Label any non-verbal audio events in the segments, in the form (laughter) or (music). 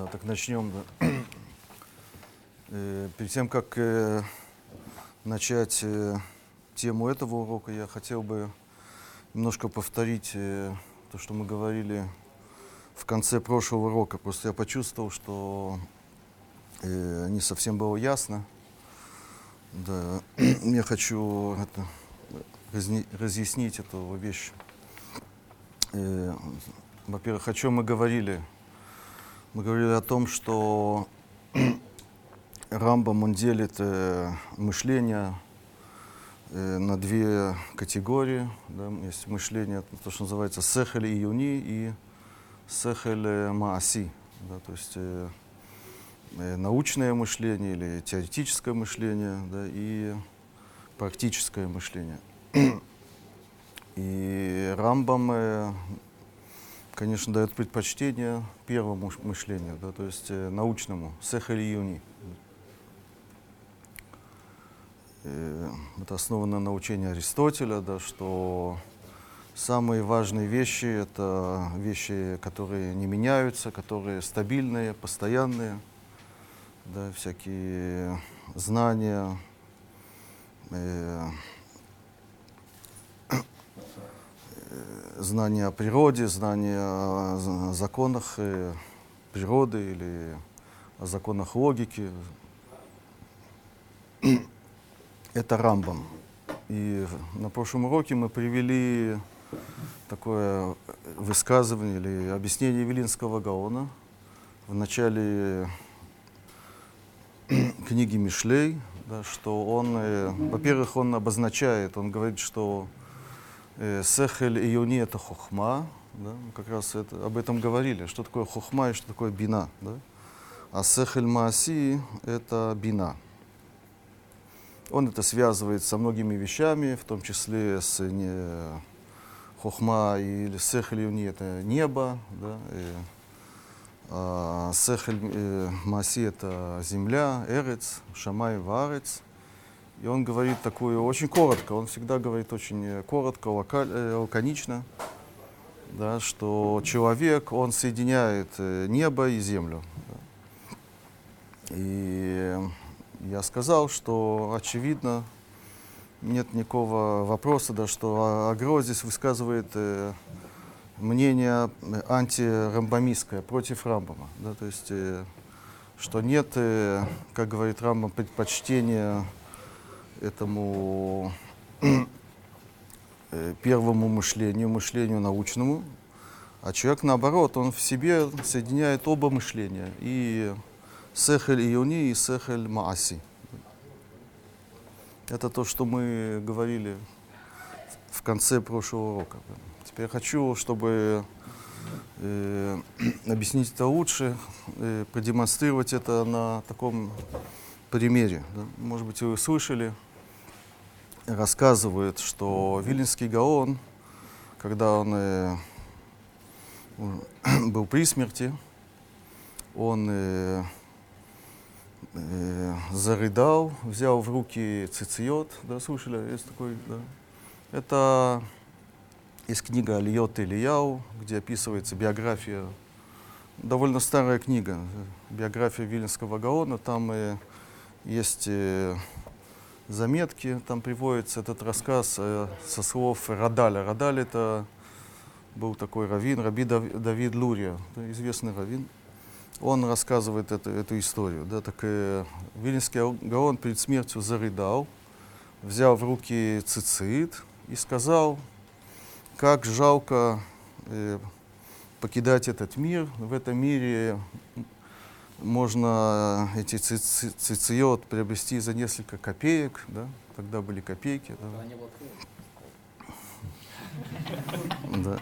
Да, так начнем. Э, перед тем, как э, начать э, тему этого урока, я хотел бы немножко повторить то, что мы говорили в конце прошлого урока. Просто я почувствовал, что не совсем было ясно. Да, (clears throat) я хочу это, разъяснить эту вещь. Во-первых, о чем мы говорили? Мы говорили о том, что Рамбам он делит э, мышление э, на две категории. Да, есть мышление, то, что называется сехель и юни, и сехель мааси. Да, то есть э, э, научное мышление или теоретическое мышление, да, и практическое мышление. (clears throat) И Рамбам, э, конечно, дает предпочтение первому мышлению, да, то есть э, научному, и юни. Э, Это основано на учении Аристотеля, да, что самые важные вещи – это вещи, которые не меняются, которые стабильные, постоянные, да, всякие знания, э, знания о природе, знания о законах э, природы или о законах логики, (clears throat) это Рамбам. И на прошлом уроке мы привели такое высказывание или объяснение Вилинского Гаона в начале (clears throat) книги Мишлей, да, что он, э, во-первых, он обозначает, он говорит, что э, сехель и юни это хохма, да, мы как раз это, об этом говорили, что такое хохма и что такое бина, да, а сехель мааси это бина. Он это связывает со многими вещами, в том числе с не, хохма или сехель юни это небо, да, и, а, сехель э, маси это земля, эрец, шамай варец. И он говорит такую очень коротко, он всегда говорит очень э, коротко, локаль- э, лаконично, да, что человек, он соединяет э, небо и землю. И я сказал, что очевидно, нет никакого вопроса, да, что Агро здесь высказывает э, мнение антирамбамистское, против Рамбама. Да, то есть, э, что нет, э, как говорит Рамбам, предпочтения этому э, первому мышлению, мышлению научному, а человек, наоборот, он в себе соединяет оба мышления, и сехель июни, и сехель мааси. Это то, что мы говорили в конце прошлого урока. Теперь я хочу, чтобы э, (clears throat) объяснить это лучше, э, продемонстрировать это на таком примере. да. Может быть, вы слышали, рассказывает, что Виленский Гаон, когда он э, (clears throat) был при смерти, он э, э, зарыдал, взял в руки цициот, да, слышали, есть такой, да. Это есть книга Алиот Ильяу, где описывается биография, довольно старая книга, э, биография Виленского Гаона, там э, есть э, заметки, там приводится этот рассказ э, со слов Радаля. Радаль это был такой раввин, Раби Дав- Давид Лурия, известный раввин. Он рассказывает эту, эту историю. Да, так, э, Виленский Гаон перед смертью зарыдал, взял в руки цицит и сказал, как жалко э, покидать этот мир. В этом мире можно эти ци- ци- цициот приобрести за несколько копеек, да? тогда были копейки. Да? Да.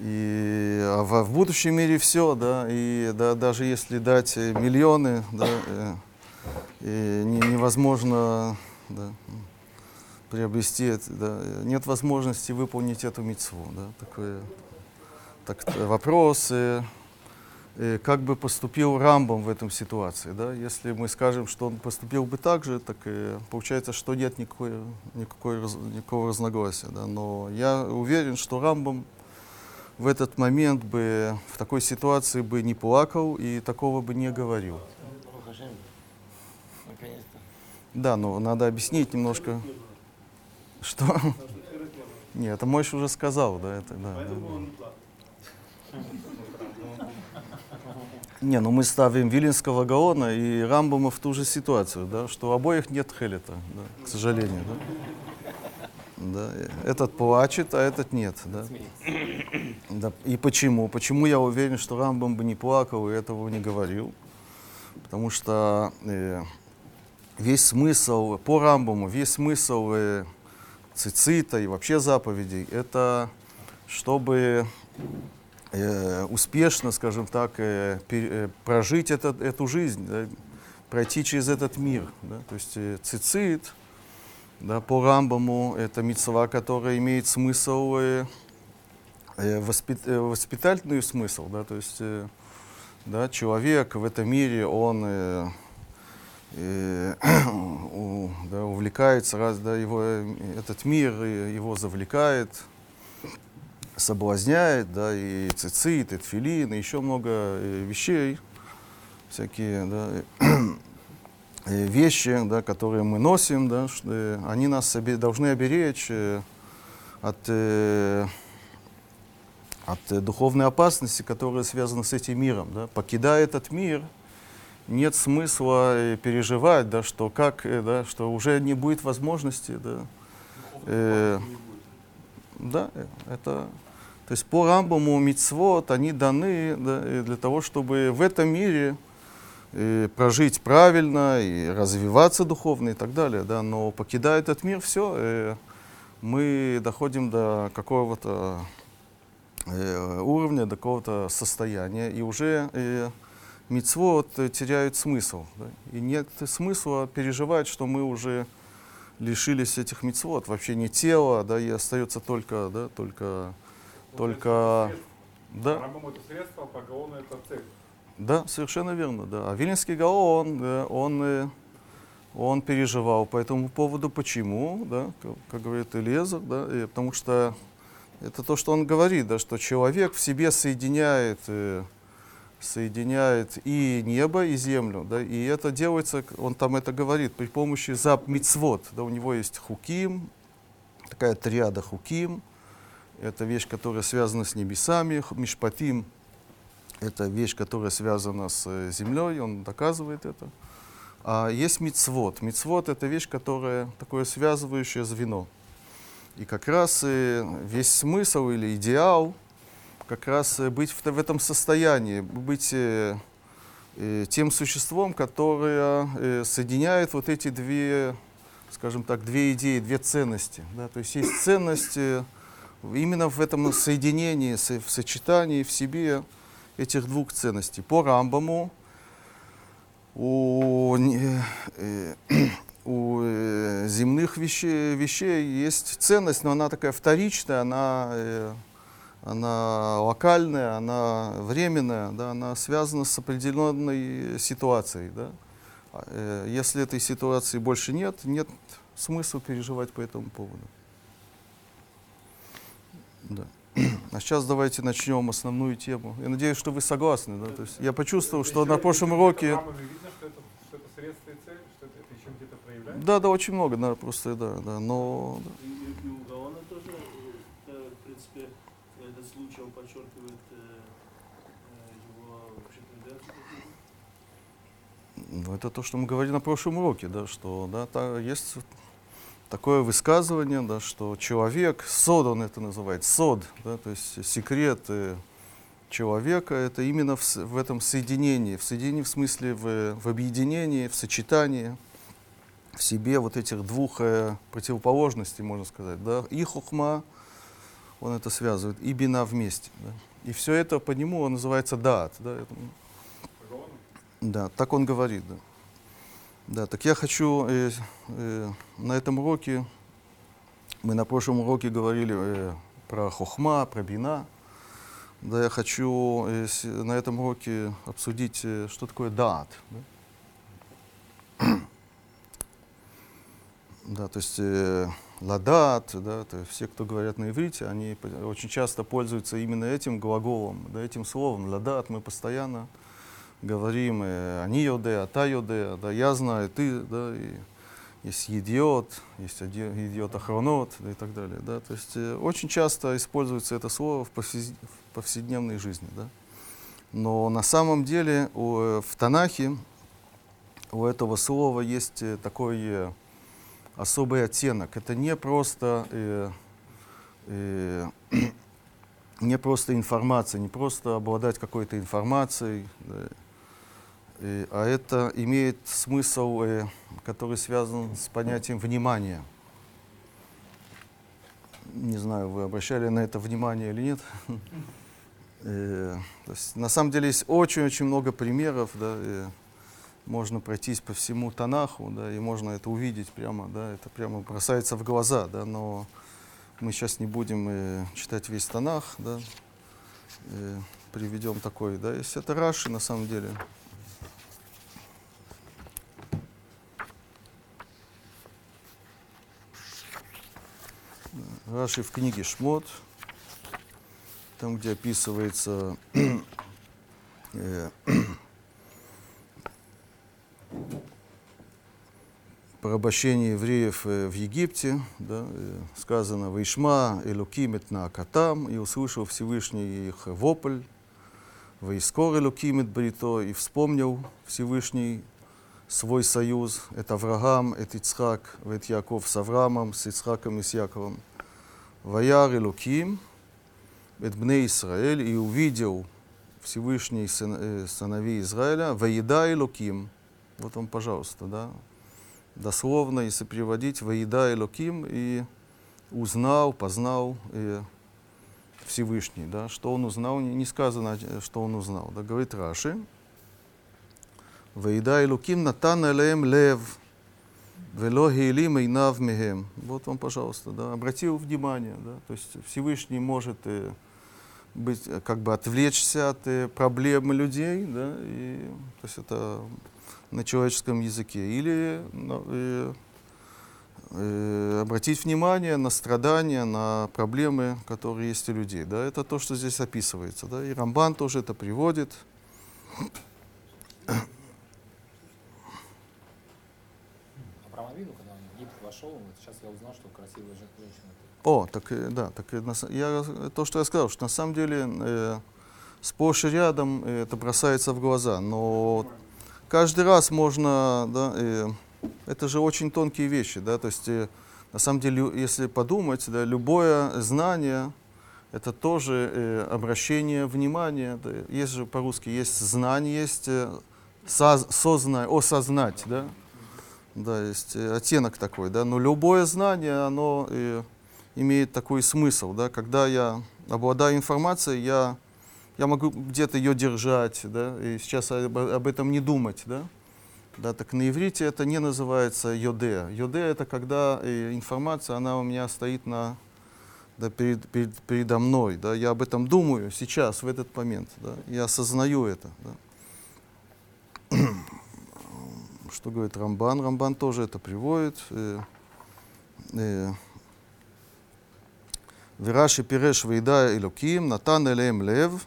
И а в, в будущем мире все, да, и да, даже если дать э, миллионы, да, э, и не- невозможно да, приобрести это, да, нет возможности выполнить эту мецву, да, такое, так, вопрос, э, как бы поступил Рамбом в этом ситуации, да, если мы скажем, что он поступил бы так же, так э, получается, что нет никакой, никакой, никакого разногласия, да, но я уверен, что Рамбом в этот момент бы, в такой ситуации бы не плакал и такого бы не говорил. Да, но надо объяснить немножко. Что? (laughs) Нет, это Мойш уже сказал, да, это, да. да. Не, ну мы ставим Вилинского Гаона и Рамбама в ту же ситуацию, да, что у обоих нет хелета, да, к сожалению, да. Да, этот плачет, а этот нет, да. да. И почему? Почему я уверен, что Рамбам бы не плакал и этого не говорил? Потому что э, весь смысл, по Рамбаму, весь смысл э, цицита и вообще заповедей, это чтобы э, успешно, скажем так, э, пер, э, прожить этот, эту жизнь, да, пройти через этот мир. Да? То есть э, цицит, да, по Рамбаму, это мецва, которая имеет смысл, э, э, воспит, э, воспитательный смысл. Да? То есть э, да, человек в этом мире, он э, э, (clears throat) у, да, увлекается, раз, да, его, э, этот мир э, его завлекает, соблазняет, да, и цицит, и тфилин, и еще много э, вещей, всякие, да, э, вещи, да, которые мы носим, да, что, э, они нас оби- должны оберечь от, э, от духовной опасности, которая связана с этим миром. Да. Покидая этот мир, нет смысла переживать, да, что, как, да, что уже не будет возможности. Да, э, да, это... То есть по Рамбаму мицвод, они даны да, для того, чтобы в этом мире э, прожить правильно и развиваться духовно и так далее. Да, но покидая этот мир, все, э, мы доходим до какого-то э, уровня, до какого-то состояния, и уже мицвод теряют смысл. Да, и нет смысла переживать, что мы уже лишились этих мицвод, вообще не тела, да, и остается только, да, только, только, да, Рамбам это средство, а по Гаону это цель. да, совершенно верно, да. А Вильнинский Гаон, э, он, э, он переживал по этому поводу, почему, да, как, как говорит Элезер, да, и потому что это то, что он говорит, да, что человек в себе соединяет, э, соединяет и небо, и землю, да, и это делается, он там это говорит, при помощи зап мицвод, да, у него есть хуким, такая триада хуким, это вещь, которая связана с небесами, мишпатим, это вещь, которая связана с э, землей, он доказывает это. А есть мицвод. Мицвод это вещь, которая такое связывающее звено. И как раз э, весь смысл или идеал как раз э, быть в, в этом состоянии, быть тем существом, которое соединяет вот эти две, скажем так, две идеи, две ценности. Да? То есть есть ценность именно в этом соединении, со- в сочетании в себе этих двух ценностей. По Рамбаму у, э, (clears throat) у э, земных вещей, вещей есть ценность, но она такая вторичная, она, э, она локальная, она временная, да, она связана с определенной ситуацией. Да. А, Если этой ситуации больше нет, нет смысла переживать по этому поводу. Да. А сейчас давайте начнем основную тему. Я надеюсь, что вы согласны. Да? То есть я почувствовал, что на прошлом уроке... Рамбаме видно, что это, что это средство и цель, что это, это еще где-то проявляется. Да, да, очень много, да, просто, да, да, но... да. И, и- и у Гаона тоже, в принципе, этот случай он подчеркивает его вообще тенденцию. такую. Ну, это то, что мы говорили на прошлом уроке, да, что да, та- есть такое высказывание, да, что человек, сод он это называет, сод, да, то есть секрет э, человека, это именно в, в этом соединении, в соединении в смысле в, в объединении, в сочетании в себе вот этих двух э, противоположностей, можно сказать, да, и хухма, он это связывает, и бина вместе, да. И все это по нему он называется даат, да, это, да, так он говорит, да. Да, так я хочу э, э, на этом уроке, мы на прошлом уроке говорили э, про хохма, про бина. Да, я хочу э, с- на этом уроке обсудить, э, что такое даат. Да, (clears throat) Да, то есть э, ладат, да, то все, кто говорят на иврите, они очень часто пользуются именно этим глаголом, да, этим словом ладат. Мы постоянно говорим э, они йоде, а та йоде, да, я знаю, ты, да, и есть идиот, есть идиот охранот да, и так далее. Да. То есть э, очень часто используется это слово в, повседневной жизни. Да. Но на самом деле у, э, в Танахе у этого слова есть э, такой э, особый оттенок. Это не просто, э, э, (clears throat) не просто информация, не просто обладать какой-то информацией, да, а это имеет смысл, э, который связан с понятием внимания. Не знаю, вы обращали на это внимание или нет. (laughs) Э, то есть, на самом деле есть очень-очень много примеров, да, э, можно пройтись по всему Танаху, да, и можно это увидеть прямо, да, это прямо бросается в глаза, да, но мы сейчас не будем э, читать весь Танах, да, э, приведем такой, да, если это Раши на самом деле. Раши в книге Шмот, там, где описывается (clears throat) э, (clears throat) порабощение евреев э, в Египте, да, э, сказано «Вайшма Элуким на Акатам», и услышал Всевышний их вопль, «Вайскор Элуким Брито», и вспомнил Всевышний свой союз, это Авраам, это Ицхак, это Яков с Авраамом, с Ицхаком и с Яковом. «Ваяр Элуким, это Бне Израиль, и увидел Всевышний э, сыновей Израиля, «Ваеда Элуким», вот он, пожалуйста, да, дословно, если переводить, «Воеда Элоким» и узнал, познал э, Всевышний. Да? Что он узнал, не, не сказано, э, что он узнал. Да? Говорит Раши, «Воеда Элоким натан элеем лев, вело гейлим эйнав мехем». Вот он, пожалуйста, да, обратил внимание. Да? То есть Всевышний может э, быть, э, как бы отвлечься от э, проблемы людей, да? и, то есть это на человеческом языке, или ну, э, э, обратить внимание на страдания, на проблемы, которые есть у людей. Да? Это то, что здесь описывается. Да? И Рамбан тоже это приводит. Авраам Авину, когда он в Египет вошел, он говорит, сейчас я узнал, что красивая жен- женщина. ты». О, так э, да, так э, я, э, то, что я сказал, что на самом деле э, сплошь и рядом это бросается в глаза, но каждый раз можно, да, э, это же очень тонкие вещи, да, то есть э, на самом деле, если подумать, да, любое знание это тоже э, обращение внимания, да, есть же по-русски есть знание, есть э, соз- сознай- осознать, да, да, есть э, оттенок такой, да, но любое знание, оно э, имеет такой смысл, да, когда я обладаю информацией, я, я могу где-то ее держать, да, и сейчас об, об этом не думать, да, да, так на иврите это не называется йоде. Йоде это когда э, информация, она у меня стоит на, да, перед, перед- передо мной, да, я об этом думаю сейчас, в этот момент, да, я осознаю это, да. Что говорит Рамбан? Рамбан тоже это приводит. э, э, Вираши пиреш вейда элоким, натан элеем лев,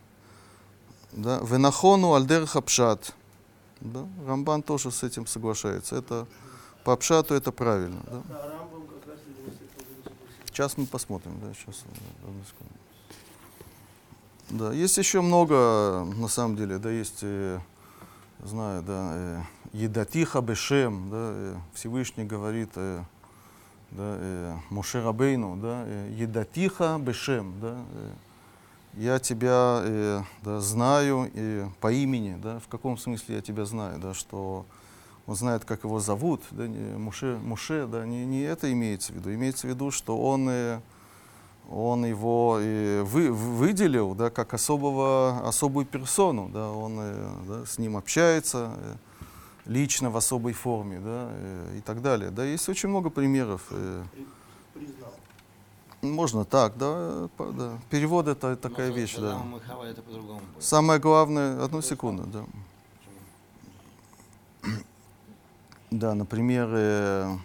да, венахону альдерха пшат. Да, Рамбан тоже с этим соглашается. Это по пшату это правильно. Да. Сейчас мы посмотрим, да, сейчас. э, одну секунду. Да, есть еще много, на самом деле, да, есть, знаю, да, Едатиха Бешем, да, э, Всевышний говорит, э, да, э, Моше Рабейну, да, э, Едатиха Бешем, да, я тебя да, знаю э, по имени, да, в каком смысле я тебя знаю, да, что он знает, как его зовут, да, не, Муше, Муше, да, не, не это имеется в виду, имеется в виду, что он, он его э, вы, выделил, да, как особого, особую персону, да, он да, с ним общается лично в особой форме, да, э, и так далее. Да, есть очень много примеров. э, Признал. можно так, да, да. Перевод это такая Но вещь, да. Это. Самое главное, одну секунду, да. Да, например, э,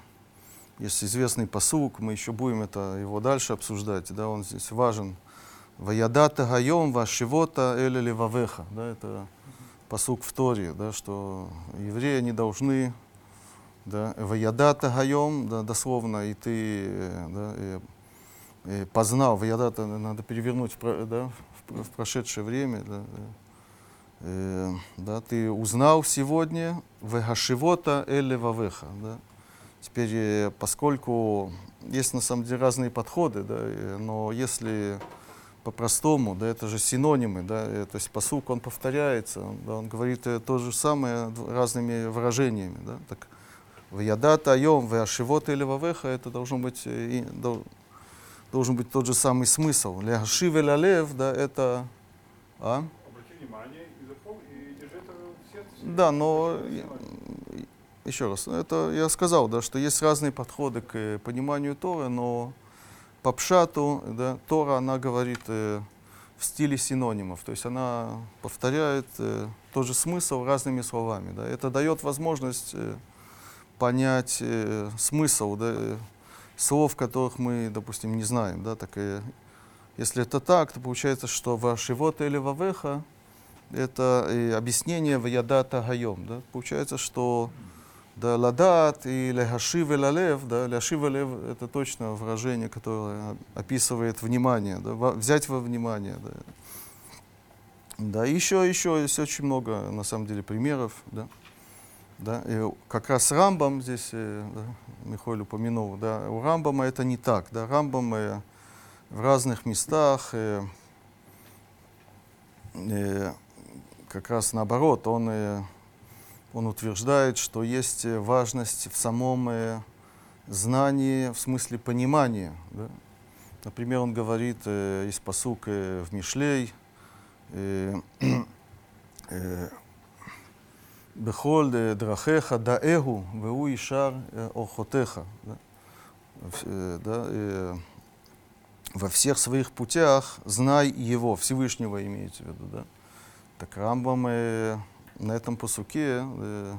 Есть известный посук, мы еще будем это, его дальше обсуждать, да, он здесь важен. Ваядата гайом вашивота эля левавеха, да, это посук в Торе, да, что евреи не должны, да, ваядата гайом, да, дословно, и ты, да, э, э, познал, ваядата надо перевернуть да, в, в прошедшее время, да. Э, да, ты узнал сегодня вегашивота эле вавеха, да. Теперь, э, поскольку есть на самом деле разные подходы, да, э, но если по-простому, да, это же синонимы, да, э, то есть посук, он повторяется, он, да, он говорит э, то же самое разными выражениями, да, так «Ваядата айом веашивот или вавеха» это должно быть, э, и- дол- должен быть тот же самый смысл. «Ляшив или лев», да, это, а? Обрати внимание и запомни, и держи это в сердце. Да, но я- еще раз, это я сказал, да, что есть разные подходы к пониманию Торы, но по пшату, да, Тора, она говорит э, в стиле синонимов, то есть она повторяет э, тот же смысл разными словами. Да. Это дает возможность э, понять э, смысл да, э, слов, которых мы, допустим, не знаем. Да, так, э, если это так, то получается, что вашивота или вавеха это э, объяснение ваядата гайом. Да? Получается, что да, ладат и лехашив и да, ляшив и лев это точно выражение, которое описывает внимание, да, взять во внимание. Да. Да, еще, еще есть очень много, на самом деле, примеров, да. Да, и как раз Рамбам здесь, э, да, Михаил упомянул, да, у Рамбама это не так, да, Рамбам э, в разных местах э, э, как раз наоборот, он, э, он утверждает, что есть важность в самом э, знании, в смысле понимания. Да? Например, он говорит э, из посук э, в Мишлей, э, (clears throat) э, Бехоль драхеха веу ишар. Да? В- э, да, э, во всех своих путях знай его, Всевышнего имеется в виду, да. Так Рамбам на этом посуке э,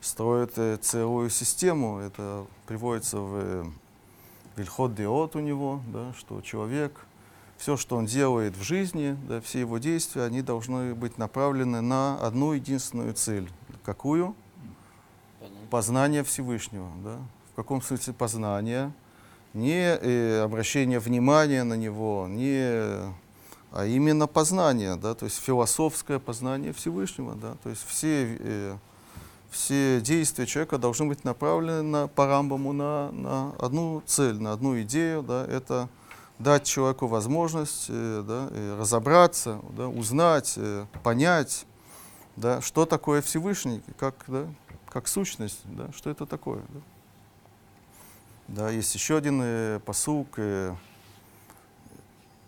строит э, целую систему. Это приводится в э, Вильхот Диот у него, да, что человек, все, что он делает в жизни, да, все его действия, они должны быть направлены на одну единственную цель. Какую? Познание Всевышнего. Да? В каком смысле познание? Не э, обращение внимания на него, не, а именно познание, да? то есть философское познание Всевышнего. Да? То есть все, э, все действия человека должны быть направлены на, по Рамбаму на, на одну цель, на одну идею. Да? Это дать человеку возможность э, да, э, разобраться, да, узнать, э, понять, да, что такое Всевышний, как, да, как сущность, да, что это такое. Да. Да, есть еще один э, посук. Э,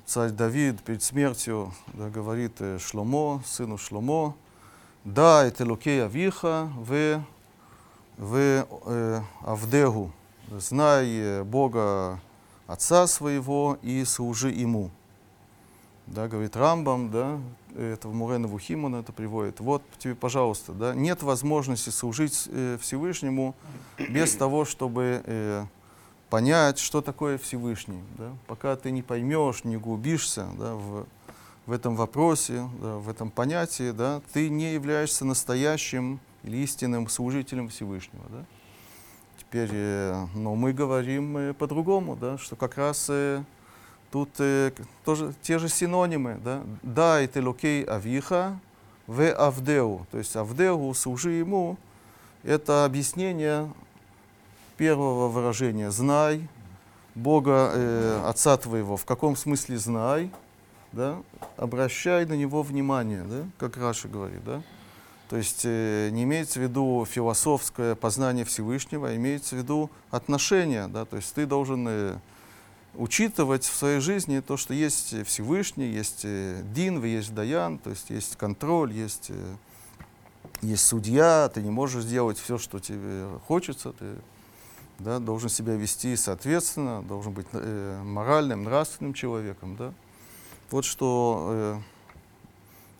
царь Давид перед смертью да, говорит э, Шломо, сыну Шломо, да, это лукей Авиха, в, в э, Авдегу, знай э, Бога отца своего и служи ему. Да, говорит Рамбам, да, это в Мурена Вухим он это приводит. Вот тебе, пожалуйста, да, нет возможности служить э, Всевышнему без того, чтобы э, понять, что такое Всевышний. Да? Пока ты не поймешь, не углубишься да, в, в этом вопросе, да, в этом понятии, да, ты не являешься настоящим или истинным служителем Всевышнего. Да? Теперь, э, но мы говорим э, по-другому, да, что как раз э, тут тоже те же синонимы, да, דע את אלוקי אביך, ועבדהו, то есть עבדהו, служи ему, это объяснение первого выражения «знай», Бога, э, Отца твоего, в каком смысле знай, да, обращай на него внимание, да, как Раши говорит, да. То есть э, не имеется в виду философское познание Всевышнего, а имеется в виду отношения, да, то есть ты должен э, учитывать в своей жизни то, что есть Всевышний, есть э, Дин, есть Даян, то есть есть контроль, есть, э, есть судья, ты не можешь сделать все, что тебе хочется, ты да, должен себя вести соответственно, должен быть э, моральным, нравственным человеком. Да? Вот что э,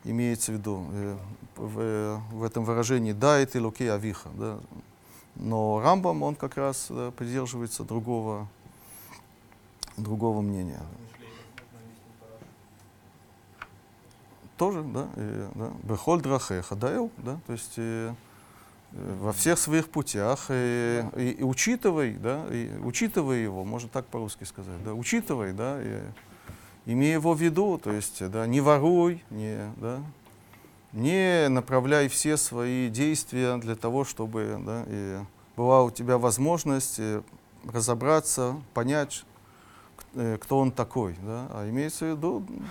имеется в виду э, в, э, в этом выражении «да, это луки авиха». Да? Но Рамбам, он как раз да, придерживается другого, другого мнения. Тоже, да, и, да, Бехоль драхеха, да, то есть э, э, во всех своих путях, и, и, и учитывай, да, и учитывай его, можно так по-русски сказать, да, учитывай, да, и, имей его в виду, то есть, да, не воруй, не, да, не направляй все свои действия для того, чтобы, да, и была у тебя возможность э, разобраться, понять, э, кто он такой, да, а имеется в виду, да,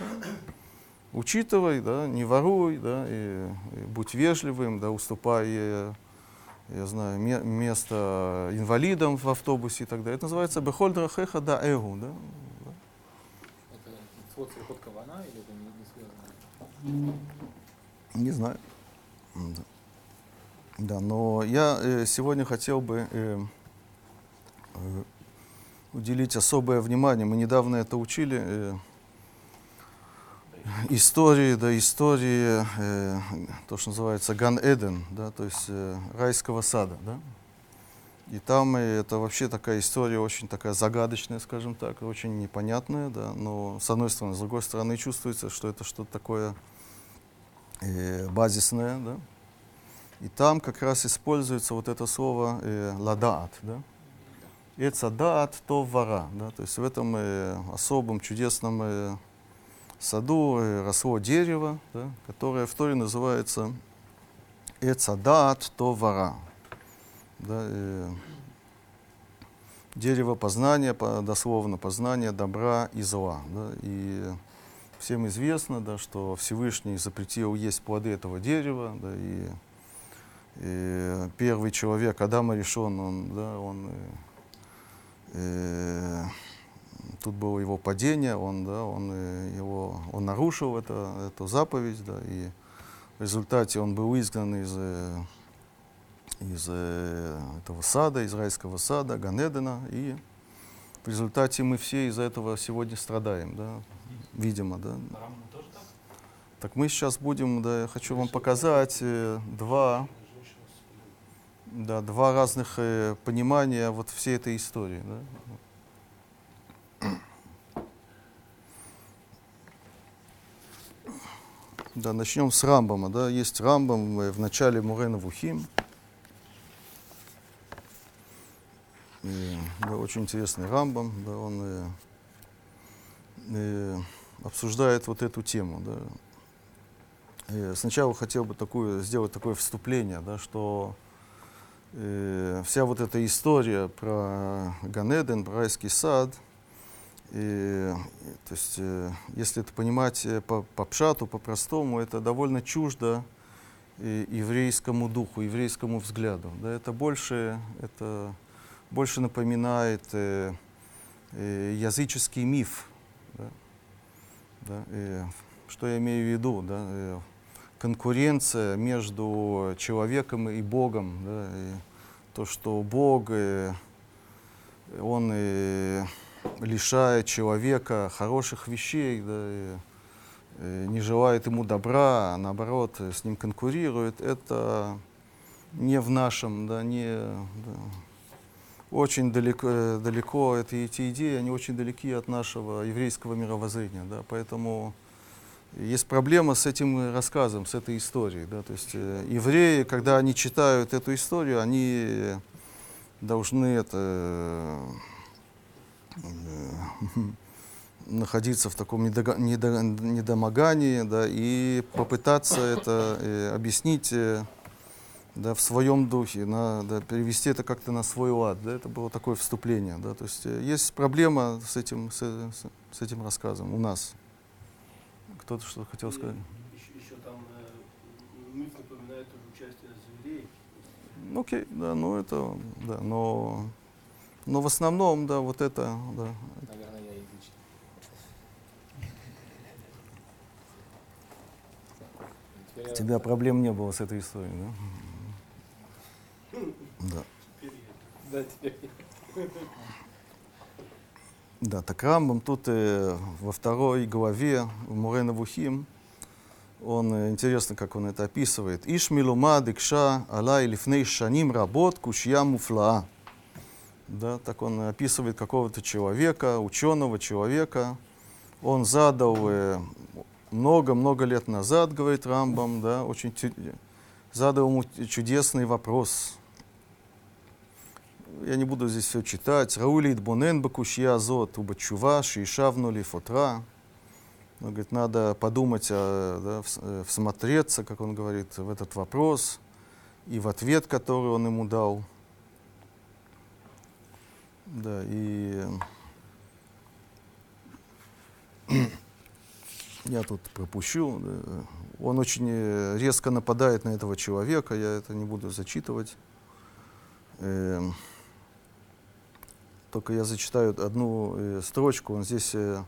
учитывай, да, не воруй, да, и, и будь вежливым, да, уступай, э, я знаю, ме- место инвалидам в автобусе и так далее. Это называется бехольдра хеха да эгу, да. Это свод переход Кавана или это не, не связано? Не знаю. Да. Да, но я э, сегодня хотел бы э, э, уделить особое внимание. Мы недавно это учили. э, истории, да, истории, э, то, что называется Ган-Эден, да, то есть э, райского сада, да. И там э, это вообще такая история очень такая загадочная, скажем так, очень непонятная, да, но с одной стороны, с другой стороны чувствуется, что это что-то такое э, базисное, да. И там как раз используется вот это слово э, ладаат, да. Эцадаат то вара, да, то есть в этом э, особом чудесном э, саду э, росло дерево, да, которое в Торе называется Эцадаат то вара. Да, э, дерево познания, по, дословно познания добра и зла. Да, и всем известно, да, что Всевышний запретил есть плоды этого дерева, да, и, и первый человек, Адам решен, он, да, он э, э, тут было его падение, он, да, он, э, его, он нарушил это, эту заповедь, да, и в результате он был изгнан из, э, из э, этого сада, израильского сада, Ганедена, и в результате мы все из-за этого сегодня страдаем, да, видимо, да. Так мы сейчас будем, да, я хочу вам показать два, да, два разных понимания вот всей этой истории, да. Да, начнем с Рамбама. Да. Есть Рамбам э, в начале Мурена Вухим. И, да, очень интересный Рамбам. Да, он э, э, обсуждает вот эту тему. Да. Э, сначала хотел бы такую, сделать такое вступление, да, что э, вся вот эта история про Ганеден, про райский сад, и, то есть, э, если это понимать э, по, по пшату, по-простому, это довольно чуждо э, еврейскому духу, еврейскому взгляду. Да, это больше, это больше напоминает э, языческий миф. Да, да, э, что я имею в виду? Да, э, конкуренция между человеком и Богом. Да, и то, что Бог, э, Он э, лишает человека хороших вещей, да, и, э, не желает ему добра, а наоборот э, с ним конкурирует, это не в нашем, да, не, да, очень далеко, э, далеко это, эти идеи, они очень далеки от нашего еврейского мировоззрения, да, поэтому есть проблема с этим рассказом, с этой историей, да, то есть э, евреи, когда они читают эту историю, они должны это (laughs) находиться в таком недога- недо- недомогании, да, и попытаться это э, объяснить э, да, в своем духе, на, да, перевести это как-то на свой лад. Да, это было такое вступление. Да, то есть э, есть проблема с этим, с, с- с этим рассказом у нас. Кто-то что хотел сказать? Еще, еще там э, миф напоминает участие зверей. Ну, Окей, да, ну это, да, но, но в основном, да, вот это, да, Наверное, я язычник. У тебя проблем не было с этой историей, да? Да. Да, теперь Да, так Рамбам тут э, во второй главе в Мурена Вухим Он, э, интересно, как он это описывает. Иш милума дикша алай лифней шаним работ кушья муфлаа. Да, так он описывает какого-то человека, ученого человека. Он задал э, много-много лет назад, говорит Рамбам, да, очень задал ему чудесный вопрос. Я не буду здесь все читать. Раули Идбонен Бакушья Азот, Убачува, Шишавну Лифотра. Он говорит, надо подумать, а, да, э, всмотреться, как он говорит, в этот вопрос и в ответ, который он ему дал. Да, и (clears throat) я тут пропущу. Он очень э, резко нападает на этого человека, я это не буду зачитывать. Эм, Только я зачитаю одну э, строчку. Он здесь э,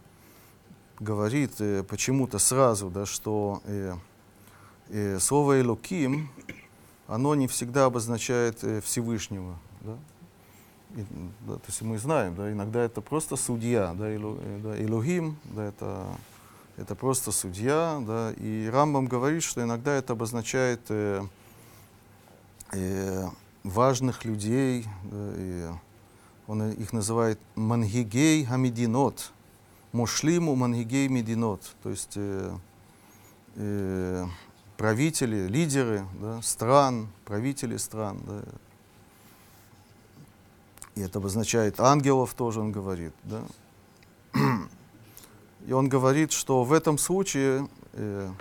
говорит почему-то сразу, да, что слово «элоким», оно не всегда обозначает Всевышнего. Да? Да, то есть мы знаем, да, иногда это просто судья, да, Эло- э, да, Элогим, да, это, это просто судья, да, и Рамбам говорит, что иногда это обозначает э, э, важных людей, да, и он их называет мангигей хамидинот, мушлиму мангигей мединот, то есть э, э, правители, лидеры да, стран, правители стран. Да. И это обозначает ангелов тоже, он говорит. Да. И он говорит, что в этом случае, э,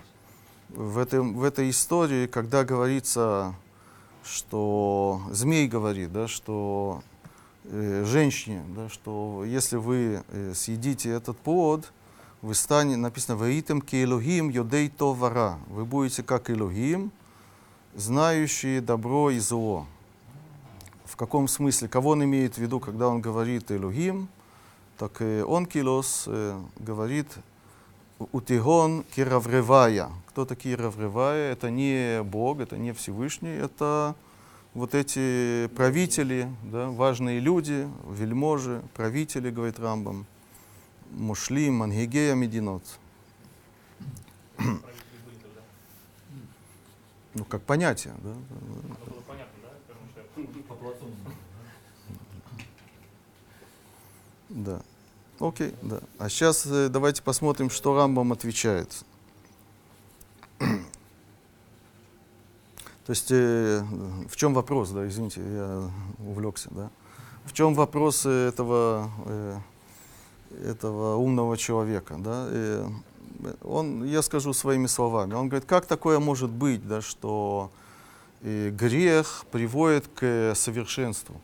в, этом, в этой истории, когда говорится, что змей говорит, да, что э, женщине, да, что если вы э, съедите этот плод, вы станете, написано, «Ваитем ки Элохим йодей то вара». Вы будете как Элохим, знающие добро и зло. В каком смысле? Кого он имеет в виду, когда он говорит Элохим? Так он, Килос, э, говорит «Утигон киравревая». Кто такие равревая? Это не Бог, это не Всевышний, это вот эти правители, да, важные люди, вельможи, правители, говорит Рамбам, Мушлим, Мангигея, Мединот. Ну, как понятие, да? Потому что По Платону. Да. Окей, да. А сейчас давайте посмотрим, что Рамбам отвечает. То есть, э, в чем вопрос, да, извините, я увлекся, да. В чем вопрос э, этого, э, этого умного человека, да? Э, он, я скажу своими словами, он говорит, как такое может быть, да, что э, грех приводит к совершенству,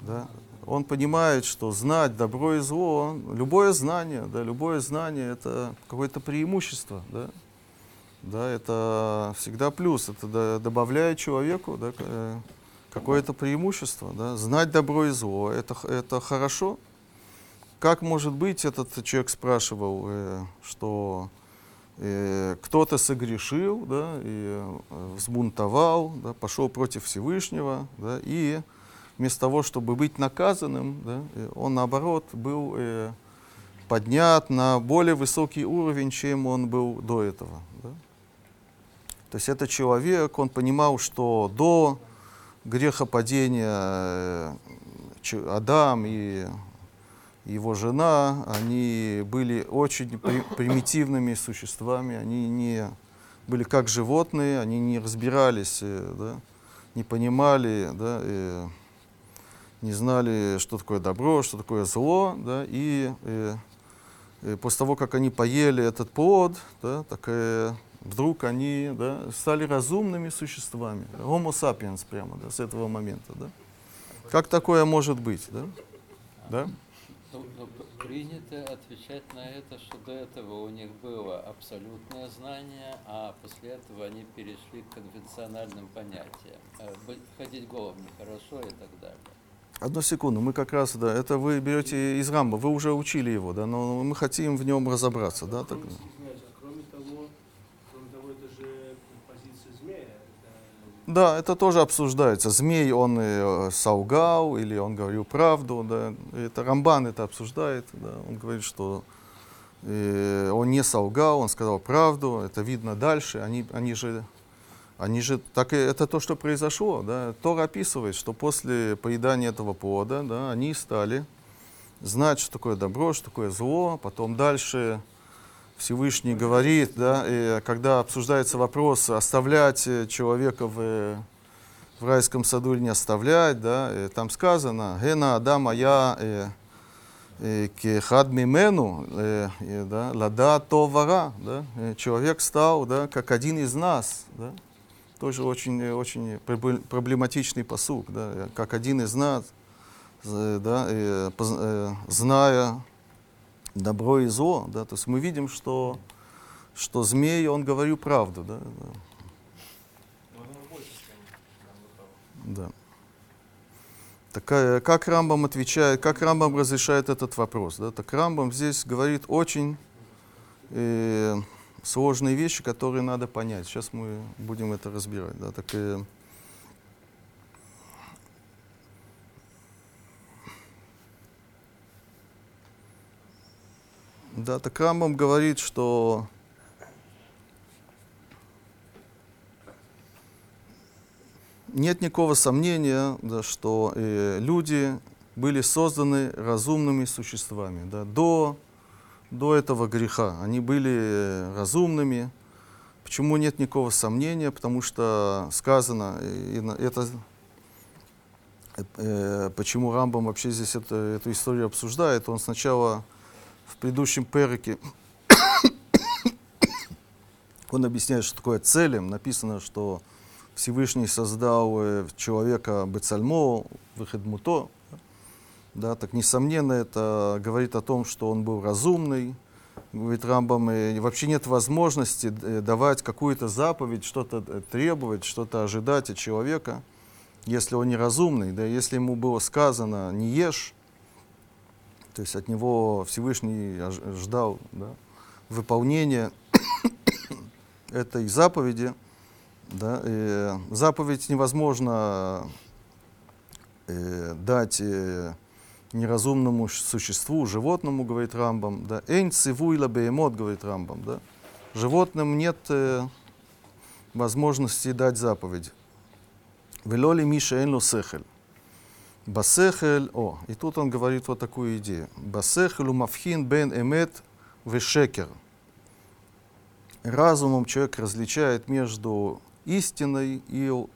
да? Он понимает, что знать добро и зло, любое знание, да, любое знание это какое-то преимущество, да, да, это всегда плюс, это добавляет человеку да, э, какое-то преимущество, да, знать добро и зло, это, это хорошо. Как может быть, этот человек спрашивал, э, что э, кто-то согрешил, да, и э, взбунтовал, да, пошел против Всевышнего, да, и вместо того, чтобы быть наказанным, да, э, он наоборот был э, поднят на более высокий уровень, чем он был до этого. да. То есть этот человек, он понимал, что до грехопадения э, Адам и его жена, они были очень при- примитивными существами, они не были как животные, они не разбирались, э, да, не понимали, да, э, не знали, что такое добро, что такое зло, да, и э, э, после того, как они поели этот плод, да, так э, вдруг они да, стали разумными существами, homo sapiens прямо, да, с этого момента, да. Как такое может быть, да? Да? Ну, ну, принято отвечать на это, что до этого у них было абсолютное знание, а после этого они перешли к конвенциональным понятиям. Э, Ходить голым нехорошо и так далее. Одну секунду, мы как раз, да, это вы берете из Рамба, вы уже учили его, да, но мы хотим в нем разобраться, да, так, Кроме, извиняюсь, а кроме того, кроме того, это же позиция змея. Это, Да, это тоже обсуждается. Змей, он э, солгал или он говорил правду, да. Это Рамбан это обсуждает, да. Он говорит, что э, он не солгал, он сказал правду, это видно дальше. Они, они же, они же, так это то, что произошло. Да? Тор описывает, что после поедания этого плода да, они стали знать, что такое добро, что такое зло. Потом дальше Всевышний говорит, да, и когда обсуждается вопрос, оставлять э, человека в, э, в райском саду или не оставлять, да, и там сказано, «Гена Адама я э, э, кехад мимену, э, э, да, лада товара», да, э, человек стал, да, как один из нас, да, тоже очень, э, очень пробле- проблематичный посук, да, э, как один из нас, э, да, э, э, зная добро и зло, да, то есть мы видим, что, что змей, он говорил правду, да, да. Да. Такая, как Рамбам отвечает, как Рамбам разрешает этот вопрос? Да? Так Рамбам здесь говорит очень э, сложные вещи, которые надо понять. Сейчас мы будем это разбирать. Да? Так, э, да, так Рамбам говорит, что нет никакого сомнения, да, что э, люди были созданы разумными существами. Да, до, до этого греха они были э, разумными. Почему нет никакого сомнения? Потому что сказано, и на- это, э, э, почему Рамбам вообще здесь это, эту историю обсуждает, он сначала в предыдущем переке он объясняет, что такое целем. Написано, что Всевышний создал э, человека Бецальмо, Выхедмуто. Да, так несомненно это говорит о том, что он был разумный. Говорит Рамбам, и вообще нет возможности э, давать какую-то заповедь, что-то э, требовать, что-то ожидать от человека, если он неразумный. Да, если ему было сказано «не ешь», то есть от него Всевышний ждал да, выполнения (coughs) этой заповеди. Да, э, заповедь невозможно э, дать э, неразумному существу, животному, говорит Рамбам. Да, «Эйн цивуйла беемот», говорит Рамбам. Да. Животным нет э, возможности дать заповедь. «Велоли миша эйн сехель». Басехель, о, и тут он говорит вот такую идею. Басехель умавхин бен эмет вешекер. Разумом человек различает между истиной и,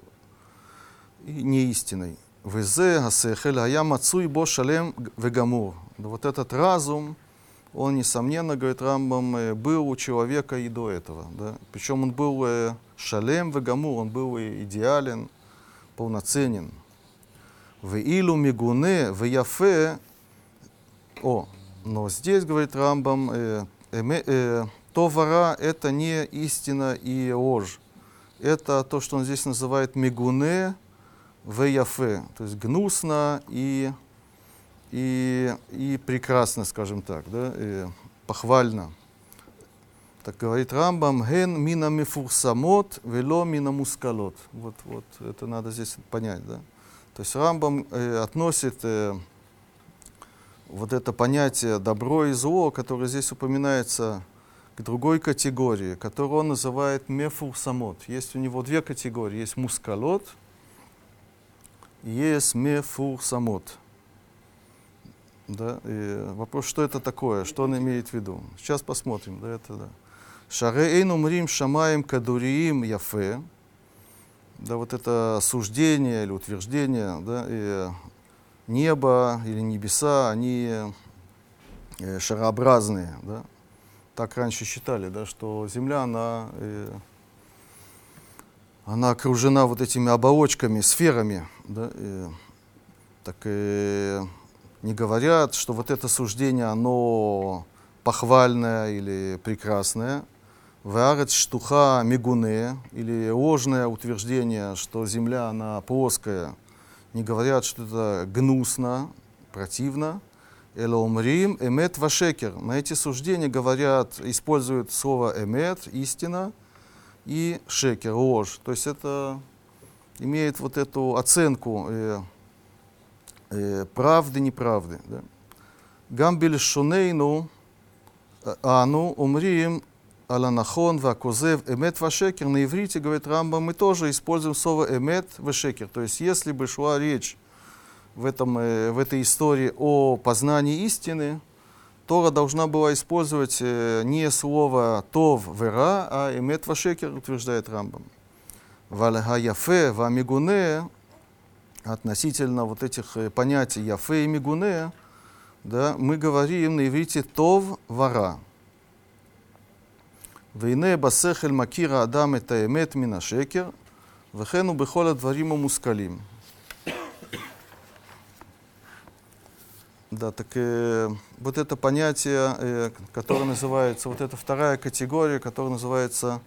и неистиной. Везе гасехель ая мацуй бо шалем вегамур. Вот этот разум, он, несомненно, говорит Рамбам, э, был у человека и до этого. Да? Причем он был э, шалем вегамур, он был э, идеален, полноценен. Веилу мигуне веяфе. О, но здесь, говорит Рамбам, э, э, то вора это не истина и ложь. Это то, что он здесь называет мигуне веяфе, то есть гнусно и, и, и прекрасно, скажем так, да, э, похвально. Так говорит Рамбам, ген мина мифурсамот, вело мина мускалот. Вот, вот это надо здесь понять, да. То есть Рамбам э, относит э, вот это понятие добро и зло, которое здесь упоминается, к другой категории, которую он называет мефурсамот. Есть у него две категории. Есть мускалот и есть мефурсамот. Да, и вопрос, что это такое, что он имеет в виду. Сейчас посмотрим. Да, это, да. Шареэйн умрим шамаем кадуриим яфе. Да, вот это суждение или утверждение, да, и небо или небеса, они э, шарообразные, да. Так раньше считали, да, что Земля, она, э, она окружена вот этими оболочками, сферами, да, э, так э, не говорят, что вот это суждение, оно похвальное или прекрасное. Ваарец штуха мигуне, или ложное утверждение, что Земля, она плоская, не говорят, что это гнусно, противно. Эломрим, эмет вашекер. На эти суждения говорят, используют слово эмет, истина, и шекер, ложь. То есть это имеет вот эту оценку э, э, правды, неправды. Да. Гамбель шунейну Ану умрим аланахон вакузев эмет вашекер. На иврите, говорит Рамба, мы тоже используем слово эмет вашекер. То есть, если бы шла речь в, этом, э, в этой истории о познании истины, Тора должна была использовать э, не слово тов вера, а эмет вашекер, утверждает Рамбам. Вальга яфе ва мигуне относительно вот этих э, понятий яфе и мигуне, да, мы говорим на иврите тов вара. והנה בשכל מכיר האדם את האמת מן השקר, וכן הוא בכל הדברים המושכלים. Да, так э, вот это понятие, э, которое называется, вот эта вторая категория, которая называется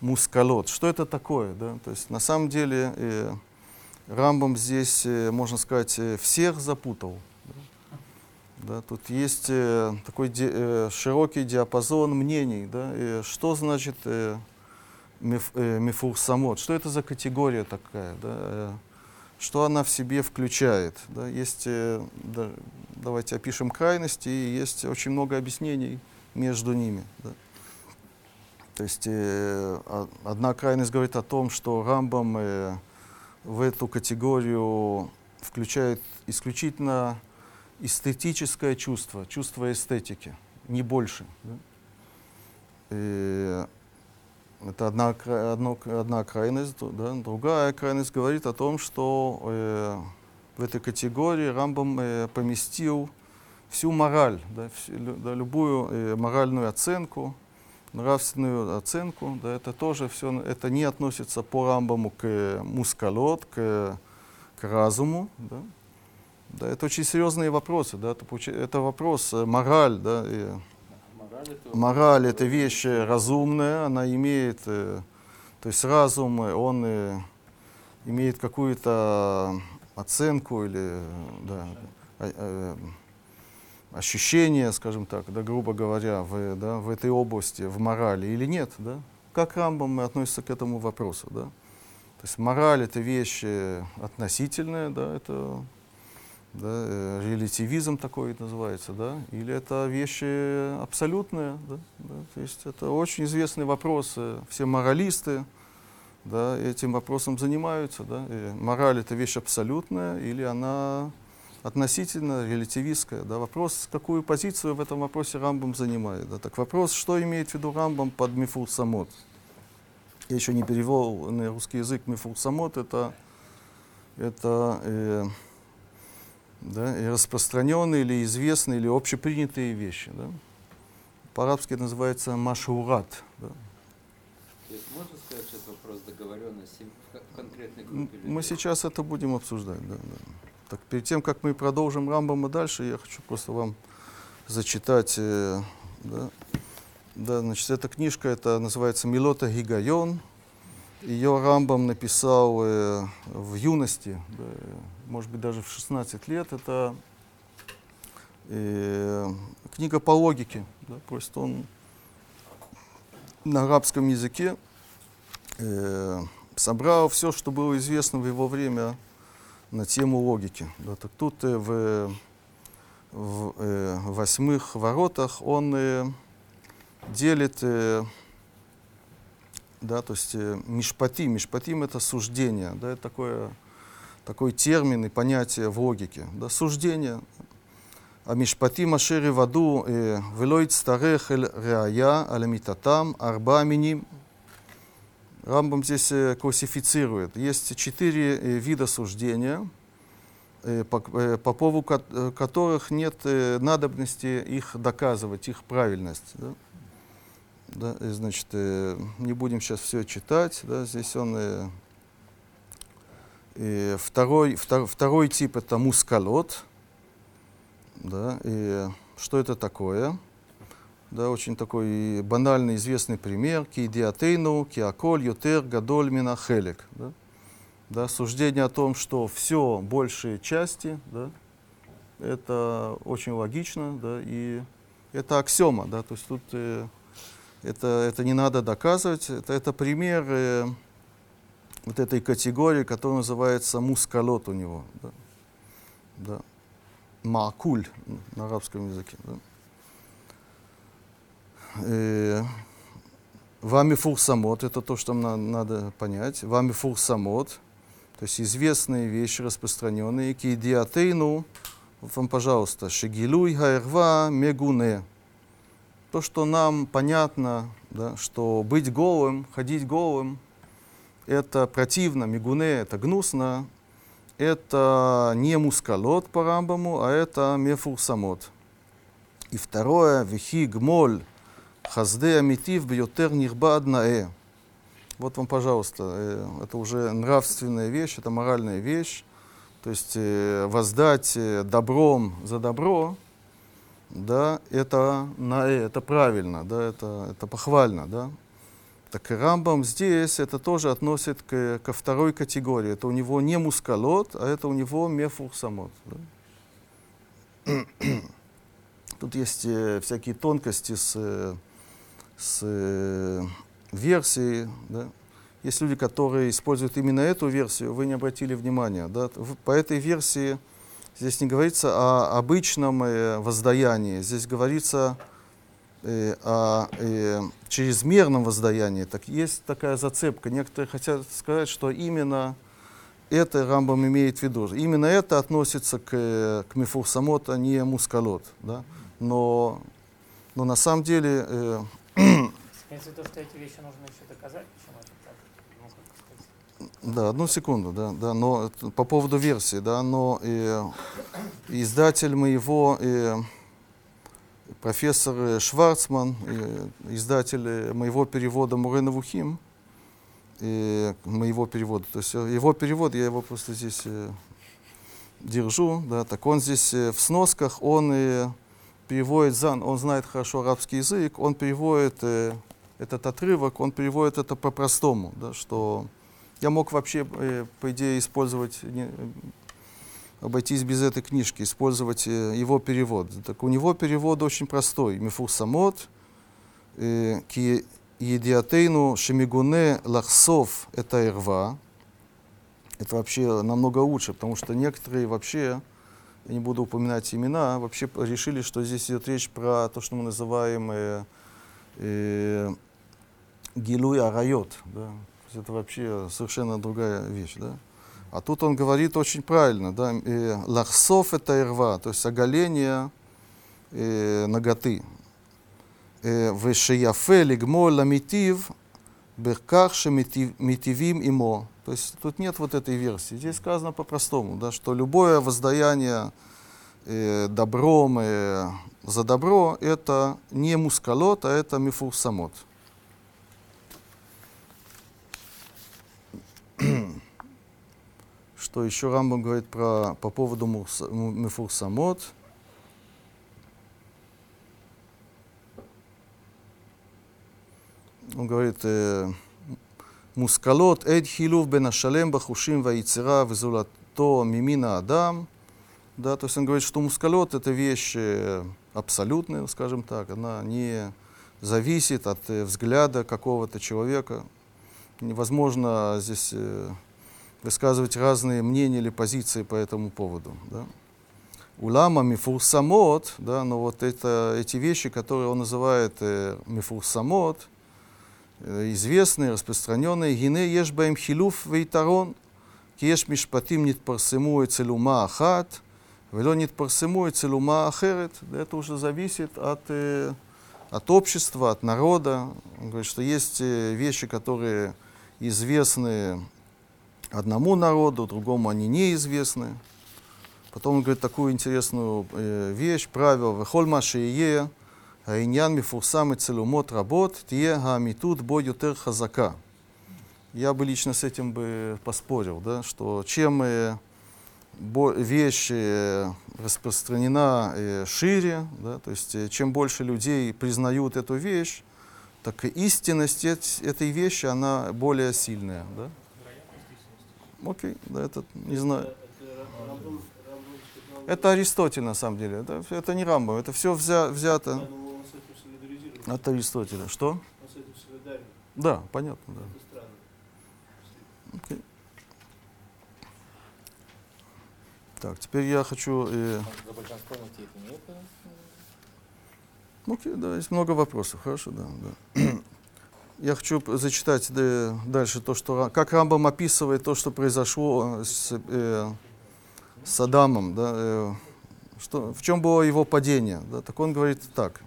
мускалот. Что это такое? Да? То есть на самом деле э, Рамбам здесь, э, можно сказать, э, всех запутал. Да? Тут есть э, такой ди, э, широкий диапазон мнений. Да? И что значит э, миф, э, мифурсамот? Что это за категория такая? Да? Э, что она в себе включает? Да? Есть, э, да, давайте опишем крайности, и есть очень много объяснений между ними. Да? То есть э, одна крайность говорит о том, что Рамбам э, в эту категорию включает исключительно эстетическое чувство, чувство эстетики, не больше. И это одна, одно- одна крайность, да. другая крайность говорит о том, что э, в этой категории Рамбам э, поместил всю мораль, да, лю- да, любую э, моральную оценку, нравственную оценку, да, это тоже все, это не относится по Рамбаму к мускалот, к, к разуму, да. Да, это очень серьезные вопросы, да, это, это вопрос э, мораль, да, и Мораль это мораль это вещь разумная, она имеет, э, то есть разум, э, он имеет какую-то оценку или да, а- ощущение, скажем так, да, грубо говоря, в, да, в этой области, в морали или нет, да? Как Рамбам относится к этому вопросу, да? То есть мораль это вещь относительная, да, это да, э, релятивизм такой называется, да, или это вещь э, абсолютная, да, да, то есть это очень известный вопрос, э, все моралисты, да, этим вопросом занимаются, да, и мораль это вещь абсолютная или она относительно релятивистская, да, вопрос, какую позицию в этом вопросе Рамбам занимает, да, так вопрос, что имеет в виду Рамбам под мифур самот. Я еще не перевел на русский язык мифур самот, это, это э, да, и распространенные или известные или общепринятые вещи. Да. По-арабски это называется машурат. Да. То есть можно сказать, что это вопрос договоренности в ко- конкретной группе людей? Мы сейчас это будем обсуждать. Да, да. Так, перед тем, как мы продолжим Рамбама дальше, я хочу просто вам зачитать. э, да, да, значит, эта книжка это называется Милота Гигайон. Ее Рамбам написал э, в юности, да, может быть, даже в 16 лет. Это э, книга по логике. Да, просто он на арабском языке э, собрал все, что было известно в его время на тему логики. Да, так тут э, в, в э, восьмых воротах он э, делит, э, да, то есть э, мишпатим. Мишпатим это суждение, да, это такое, такой термин и понятие в логике. Да, суждение. А мишпатим ашери ваду э, велоид старех эль реая алямитатам арба миним Рамбам здесь э, классифицирует. Есть четыре вида суждения, по, по поводу ко- которых нет надобности их доказывать, их правильность. Да? Да, и, значит, э, не будем сейчас все читать. Да, здесь он э, э, второй, втор- второй тип это мускалот. Да, и что это такое? Да, очень такой банальный, известный пример. Ки диатейну, ки аколь, ютер, гадоль, мина, хелек. Да? Да, суждение о том, что все большие части, да, это очень логично, да, и это аксиома, да, то есть тут э, это, это не надо доказывать, это, это пример э, вот этой категории, которая называется мускалот у него, да, да. маакуль на арабском языке. Да. Э, Вами фурсамот, это то, что на- надо понять. Вами фурсамот, то есть известные вещи, распространенные. Кидиатейну, вам, пожалуйста, шигилуй хайрва мегуне. То, что нам понятно, да, что быть голым, ходить голым, это противно, мигуне, это гнусно, это не мускалот по Рамбаму, а это мефурсамот. И второе, вихи гмоль хазде амитив бьютер нирбад наэ. Вот вам, пожалуйста, э, это уже нравственная вещь, это моральная вещь. То есть э, воздать э, добром за добро, да, это, наэ, это правильно, да, это, это похвально, да. Так и Рамбам здесь это тоже относит к, ко второй категории. Это у него не мускалот, а это у него мефурсамот. да. (clears throat) Тут есть э, всякие тонкости с, э, с э, версией. Да. Есть люди, которые используют именно эту версию, вы не обратили внимания. Да. По этой версии здесь не говорится о обычном э, воздаянии, здесь говорится э, о э, чрезмерном воздаянии. Так есть такая зацепка. Некоторые хотят сказать, что именно это Рамбам имеет в виду. Именно это относится к, к мифурсамот, а не мускалот. Да? Но, но на самом деле э, в виду, что эти вещи нужно еще доказать, почему это так? Ну, как сказать. Да, одну секунду, да, да, но по поводу версии, да, но э, издатель моего, э, профессор Шварцман, э, издатель моего перевода Мурена Вухим, э, моего перевода, то есть его перевод, я его просто здесь э, держу, да, так он здесь э, в сносках, он э, переводит, зан, он знает хорошо арабский язык, он переводит э, этот отрывок, он переводит это по-простому, да, что я мог вообще, э, по идее, использовать, не- обойтись без этой книжки, использовать э, его перевод. Так у него перевод очень простой. Мифурсамот, э, ки едиатейну шемигуне лахсов это ирва. Это вообще намного лучше, потому что некоторые вообще, я не буду упоминать имена, вообще решили, что здесь идет речь про то, что мы называем э, э, гилуй арайот. Да? Это вообще совершенно другая вещь. Да? А тут он говорит очень правильно. Да? Э, лахсов это ирва, то есть оголение э, ноготы. Э, Вешеяфе лигмо ламитив бехках шемитивим имо. То есть тут нет вот этой версии. Здесь сказано по-простому, да, что любое воздаяние э, добром э, за добро это не мускалот, а это мифурсамот. (clears throat) Что еще Рамбам говорит про, по поводу мифурсамот? Он говорит, мускалот эд хилув бен ашалем бахушим ваицера везулато мимина адам. Да, то есть он говорит, что мускалот это вещь э, абсолютная, скажем так, она не зависит от э, взгляда какого-то человека невозможно здесь э, высказывать разные мнения или позиции по этому поводу. Да? Улама мифурсамот, да, но вот это, эти вещи, которые он называет э, мифурсамот, э, известные, распространенные, гине ешбаем хилуф вейтарон, кеш мишпатим нит парсему и целума ахат, вело нит парсему и целума ахерет, да, это уже зависит от, э, от общества, от народа. Он говорит, что есть э, вещи, которые известны одному народу, другому они неизвестны. Потом он говорит такую интересную э, вещь, правило, «Вехоль ма шеие, העניין מפורסם אצל אומות רבות, תהיה האמיתות בו יותר חזקה. Я бы лично с этим бы поспорил, да, что чем э, бо- вещь э, распространена э, шире, да, то есть э, чем больше людей признают эту вещь, так истинность эт- этой вещи, она более сильная. Да? Окей, да, это не знаю. Это Аристотель на самом деле. Это, это не Рамбов, это все взя- взято от Аристотеля. Что? Да, понятно, да. Окей. Так, теперь я хочу... э, За большинство это не это. Ну, да, есть много вопросов. Хорошо, да. да. (clears throat) Я хочу зачитать э, дальше то, что как Рамбам описывает то, что произошло э, с, э, с Адамом, да, э, что, в чем было его падение. Да, так он говорит так.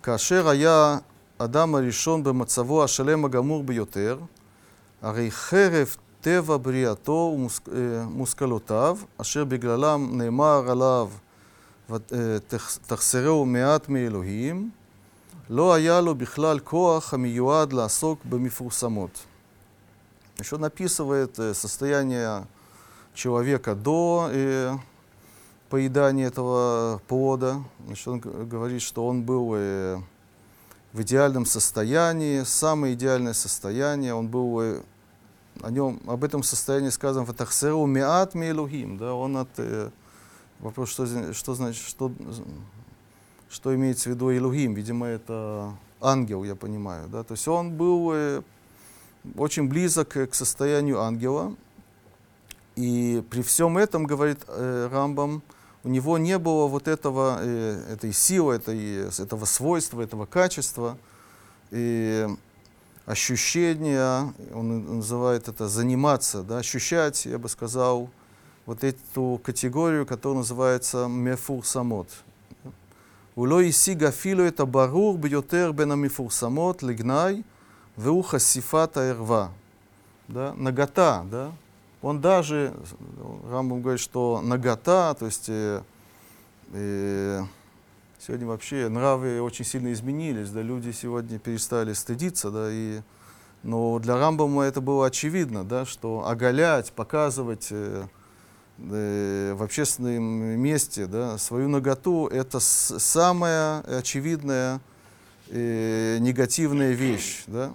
Кашер я Адама решен бы мацаво ашалема гамур бьютер, арейхерев тева бриато э, мускалотав, ашер беглалам неймар алав – תחסרהו מעט מאלוהים, לא היה לו בכלל כוח המיועד לעסוק במפורסמות. Еще он описывает э, состояние человека до э, поедания этого плода. Значит, он г- говорит, что он был э, в идеальном состоянии, самое идеальное состояние. Он был э, о нем, об этом состоянии сказано в Тахсеру Миат Мейлухим, да, он от э, вопрос, что, что значит, что, что имеется в виду Илухим, видимо, это ангел, я понимаю, да, то есть он был э, очень близок э, к состоянию ангела, и при всем этом, говорит э, Рамбам, у него не было вот этого, э, этой силы, этой, этого свойства, этого качества, и ощущения, он называет это заниматься, да, ощущать, я бы сказал, вот эту категорию, которая называется мефур самот. Улой си филу это барур бьютер бен амифур лигнай веуха сифата эрва. Да? Нагота, да? Он даже, Рамбам говорит, что нагота, то есть э, э, сегодня вообще нравы очень сильно изменились, да, люди сегодня перестали стыдиться, да, и, но для Рамбама это было очевидно, да, что оголять, показывать э, в общественном месте да, свою наготу это самая очевидная э, негативная вещь. Да?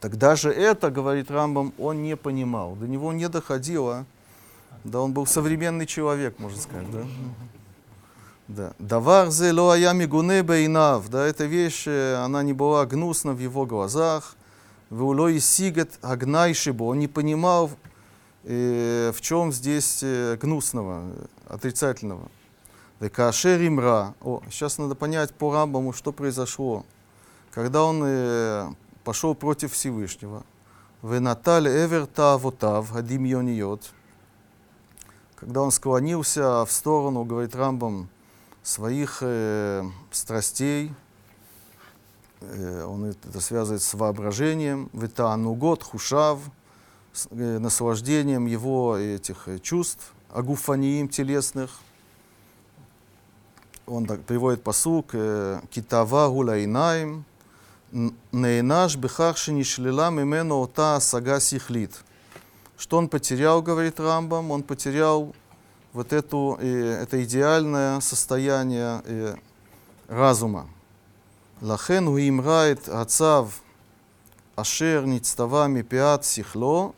Так даже это, говорит Рамбам, он не понимал, до него не доходило. Да, он был современный человек, можно сказать. Да? Да. Давар зе ло ая мигуне бейнав. Да, эта вещь, э, она не была гнусна в его глазах. Веуло и сигет агнайшибо. Он не понимал, э, в чем здесь э, гнусного, отрицательного. Векашер имра. О, сейчас надо понять по Рамбаму, что произошло. Когда он э, пошел против Всевышнего. Венаталь эвер тавотав гадим йониот. Когда он склонился в сторону, говорит Рамбам, своих э, страстей, э, он это связывает с воображением, витанугот, хушав, э, Э, наслаждением его этих э, чувств, агуфанием телесных. Он так приводит посук э, «Китава гуляйнаем, нейнаш бехахши нишлила мимену ота сага сихлит». Что он потерял, говорит Рамбам, он потерял вот эту, это идеальное состояние разума. Лахен уимрает отцав ашер ництавами пиат сихло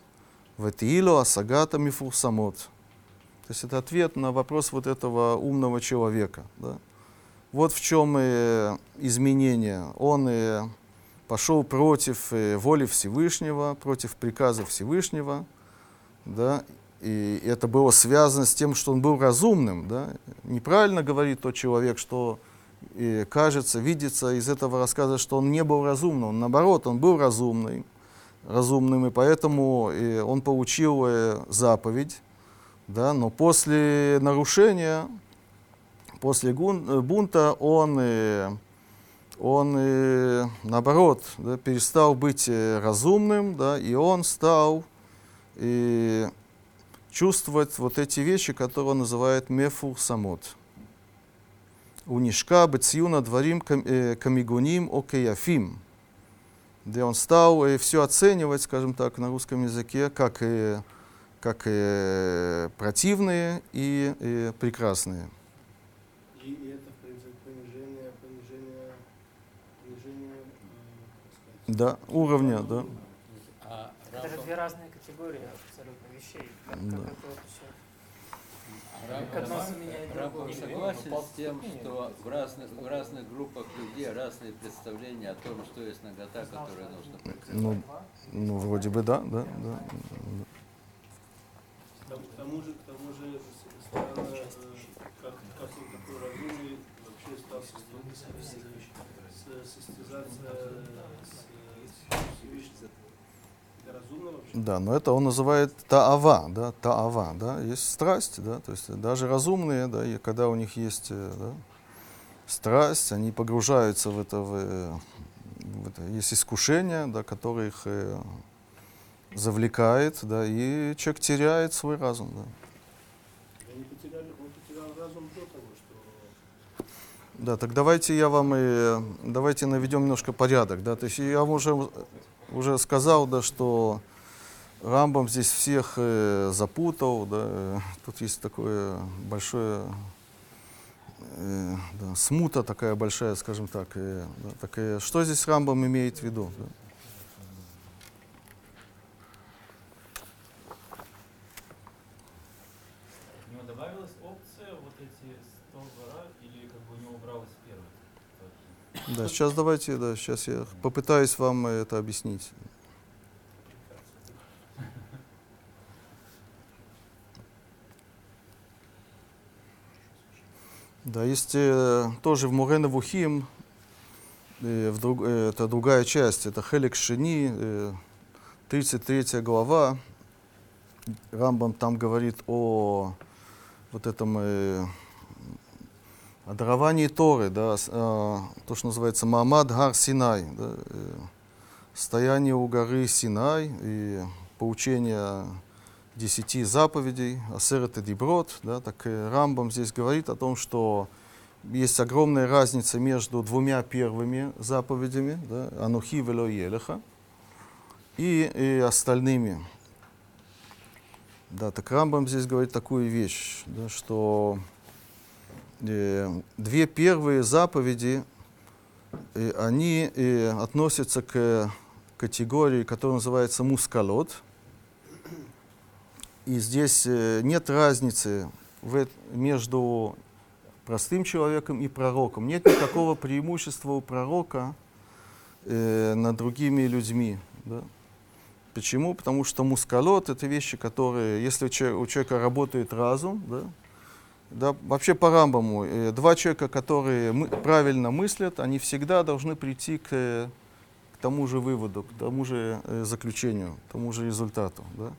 Ватиилу Асагата Мифурсамот. То есть это ответ на вопрос вот этого умного человека. Да? Вот в чем и э, изменение. Он э, и пошел против э, воли Всевышнего, против приказа Всевышнего. Да? И это было связано с тем, что он был разумным. Да? Неправильно говорит тот человек, что кажется, видится из этого рассказа, что он не был разумным. Наоборот, он был разумный разумным, и поэтому э, он получил э, заповедь. Да? Но после нарушения, после э, бунта, он, э, он наоборот, да, перестал быть разумным, да, и он стал и чувствовать вот эти вещи, которые он называет мефур самот. Унишка бецюна дворим кам- камигуним океяфим, где он стал все оценивать, скажем так, на русском языке, как, э, как э, противные и э, прекрасные. И это, в принципе, понижение, понижение, понижение, э, Да, уровня, да. А Это же две разные категории абсолютно вещей. Как, Да. как это Как одно заменяет Рамбам другое. согласен Ну, с тем, что в разных, в разных группах людей разные представления о том, что есть нагота, которую нужно прикрывать. Ну, ну, вроде бы да, да, да. К тому- к тому же, к тому же, с- странно, э, как, как он такой разумный вообще стал состязаться с, с Всевышним. Это разумно вообще? Да, но это он называет таава, да, таава, да, есть страсть, да, то есть даже разумные, да, и когда у них есть э, да, страсть, они погружаются в это, в, э, в это, есть искушение, да, которое их э, завлекает, да, и человек теряет свой разум, да. Да, так давайте я вам и давайте наведем немножко порядок, да, то есть я вам уже уже сказал, да, что Рамбам здесь всех э, запутал, да, э, тут есть такое большое э, да, смута такая большая, скажем так, э, да, так, э, что здесь Рамбам имеет в виду? да? У него добавилась опция вот эти 100 гора или как бы у него убралась первая? Да, сейчас давайте, да, сейчас я попытаюсь вам это объяснить. Да, есть э, тоже в Мурена Вухим, э, в друг- э, это другая часть, это Хелик Шини, э, 33 глава. Рамбам там говорит о вот этом э, о даровании Торы, да, э, то, что называется Мамад Гар Синай, да, э, стояние у горы Синай и поучение десяти заповедей, Асерет и Диброд, да, так э, Рамбам здесь говорит о том, что есть огромная разница между двумя первыми заповедями, да, Анухи Вело Елеха, и, и остальными. Да, так Рамбам здесь говорит такую вещь, да, что две первые заповеди, э, они э, относятся к категории, которая называется мускалот. И здесь э, нет разницы между простым человеком и пророком. Нет никакого преимущества у пророка э, над другими людьми. Да? Почему? Потому что мускалот это вещи, которые, если у человека работает разум, да, да, вообще по Рамбаму, э, два человека, которые мы, правильно мыслят, они всегда должны прийти к, э, к тому же выводу, к тому же э, заключению, к тому же результату. Да.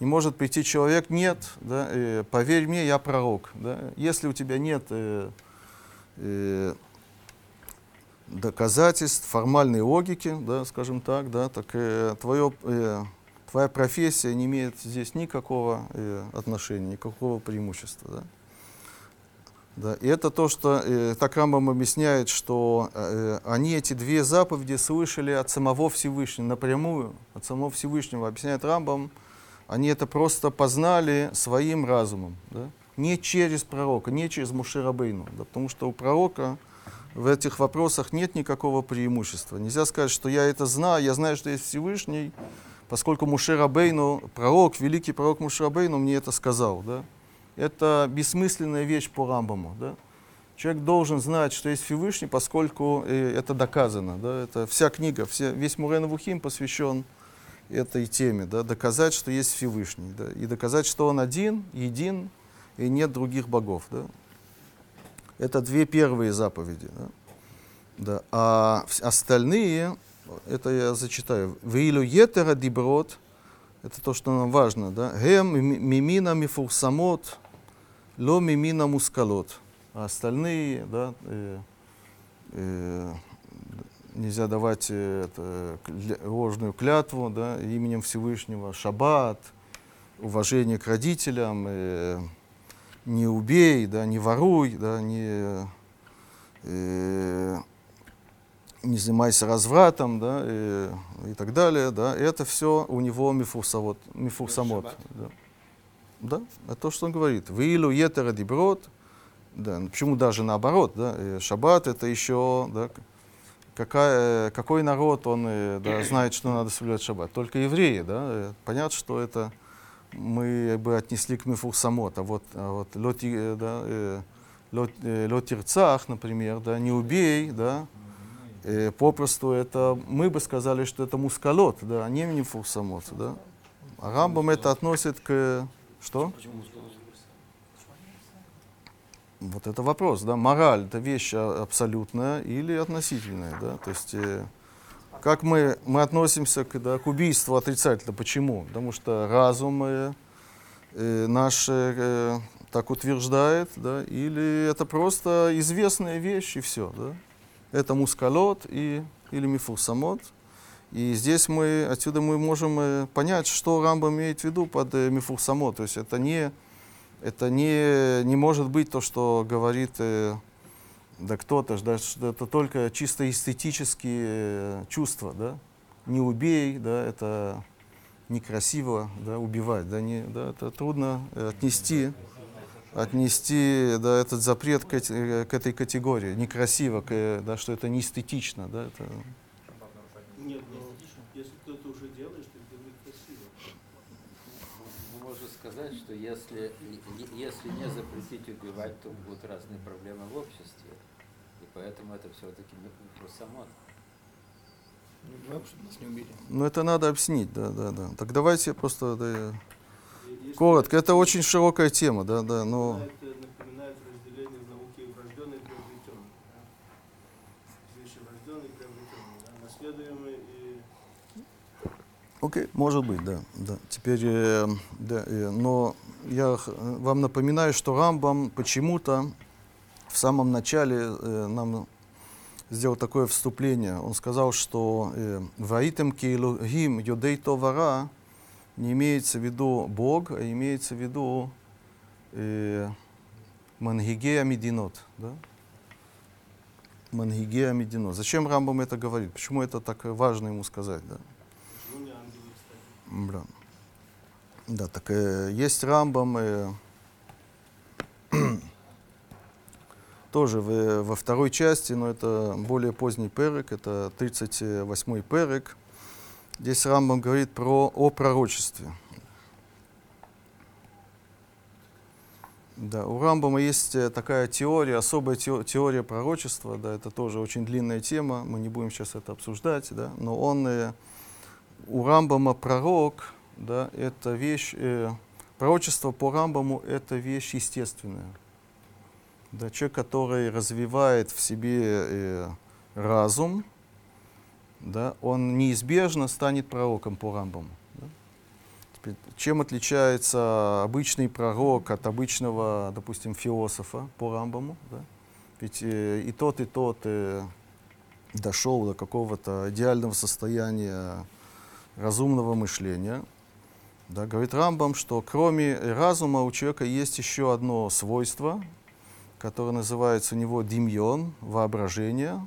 Не может прийти человек, нет, да, э, поверь мне, я пророк. Да. Если у тебя нет э, э, доказательств, формальной логики, да, скажем так, да, так э, твое, э, твоя профессия не имеет здесь никакого э, отношения, никакого преимущества. Да. Да, и это то, что э, так Рамбам объясняет, что э, они эти две заповеди слышали от самого Всевышнего, напрямую от самого Всевышнего, объясняет Рамбам, они это просто познали своим разумом, да? не через пророка, не через Мушерабейну, да? потому что у пророка в этих вопросах нет никакого преимущества. Нельзя сказать, что я это знаю, я знаю, что есть Всевышний, поскольку Мушерабейну, пророк, великий пророк Мушерабейну мне это сказал. Да? Это бессмысленная вещь по Рамбаму. Да? Человек должен знать, что есть Всевышний, поскольку э, это доказано. Да? Это вся книга, все, весь Мурен Вухим посвящен этой теме. Да? Доказать, что есть Всевышний. Да? И доказать, что Он один, един, и нет других богов. Да? Это две первые заповеди. Да? Да. А остальные, это я зачитаю. Веилу етера диброд, это то, что нам важно, да. Гем ми- мимина мифурсамот, ло мимина мускалот. А остальные, да, э, э, нельзя давать э, это, кля- ложную клятву, да, именем Всевышнего, шаббат, уважение к родителям, э, не убей, да, не воруй, да, не, э, не занимайся развратом, да, и, и так далее, да, это все у него мифурсамот, мифурсамот, да. Да, это то, что он говорит. Вилу етера диброд, да, ну, почему даже наоборот, да, э, шаббат это еще, да, какая, какой народ, он э, да, знает, что надо соблюдать шаббат? Только евреи, да, э, понятно, что это мы бы отнесли к мифурсамот, а вот, а вот лоти, да, лот, например, да, не убей, да, э, попросту это, мы бы сказали, что это мускалот, да, а не мифурсамот, да. А Рамбам это относит к, что? Вот это вопрос, да, мораль это вещь а- абсолютная или относительная, да, то есть э, как мы, мы относимся к, да, к убийству отрицательно, почему? Потому что разум э, э, наш э, так утверждает, да, или это просто известная вещь и все, да. Это мускалот и, или мифурсамот. И здесь мы, отсюда мы можем э, понять, что Рамба имеет в виду под э, мифурсамот. То есть это не, это не, не может быть то, что говорит э, да кто-то, да, это только чисто эстетические чувства, да. Не убей, да, это некрасиво, да, убивать, да, не, да, это трудно отнести, отнести, да, этот запрет к, к этой категории, некрасиво, к, да, что это не эстетично, да, это, Нет, но если кто-то уже делает, то это некрасиво. Ну, Можно сказать, что если, если не запретить убивать, то будут разные проблемы в обществе. И поэтому это все-таки не убили. ну, это надо объяснить, да, да, да. Так давайте просто, да, коротко, это очень широкая тема, да, да, но... Это напоминает разделение в науке врожденный и приобретенный. Да? Вещи врожденные и приобретенные. Да? Наследуемые и Окей, может быть, да, да. Теперь, э, да, э, но я вам напоминаю, что Рамбам почему-то в самом начале э, нам сделал такое вступление. Он сказал, что э, «Ваитем кейлухим юдей товара» не имеется в виду Бог, а имеется в виду э, Мангигея Мединот. Да? Мангигея Мединот. Зачем Рамбам это говорит? Почему это так важно ему сказать? Да? почему не ангелы, кстати. Да. Да, так э, есть Рамбам, э, (clears throat) тоже в- во второй части, но это более поздний перек, это 38-й перек. Здесь Рамбам говорит про, о пророчестве. Да, у Рамбама есть э, такая теория, особая тео- теория пророчества, да, это тоже очень длинная тема, мы не будем сейчас это обсуждать, да, но он, э, у Рамбама пророк, да, это вещь, э, пророчество по Рамбаму это вещь естественная. Да, человек, который развивает в себе э, разум, да, он неизбежно станет пророком по Рамбаму. да. Теперь, чем отличается обычный пророк от обычного, допустим, философа по Рамбаму? Да? Ведь э, и тот, и тот э, дошел до какого-то идеального состояния разумного мышления. Да, говорит Рамбам, что кроме разума у человека есть еще одно свойство, которое называется у него димьон, воображение.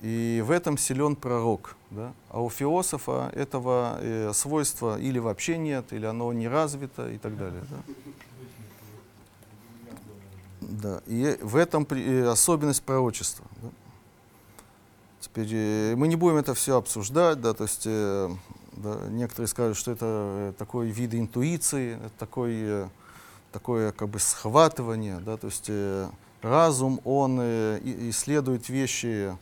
И в этом силен пророк. Да? А у философа этого э, свойства или вообще нет, или оно не развито и так далее. Да? Да, и в этом при- э, особенность пророчества. да. Теперь э, мы не будем это все обсуждать, да, то есть э, да, некоторые скажут, что это э, такой вид интуиции, такой, э, такое как бы схватывание, да, то есть э, разум, он э, исследует вещи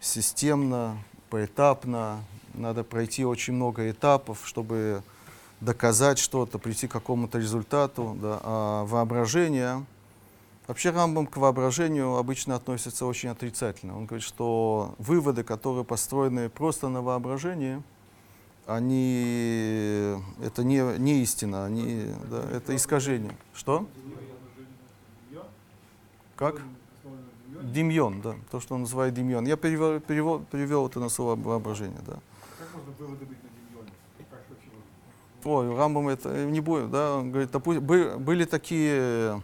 системно, поэтапно, надо пройти очень много этапов, чтобы доказать что-то, прийти к какому-то результату, да, а воображение, Вообще Рамбам к воображению обычно относится очень отрицательно. Он говорит, что выводы, которые построены просто на воображении, они это не, не истина, они, да, это искажение. Что? Как? Демьон, да, то, что он называет демьон. Я перевел, перевел, перевел это на слово воображение, да. Как можно выводы быть на Демьоне? Как вообще можно? Ой, Рамбам это не будет, да, он говорит, допу- бы- были такие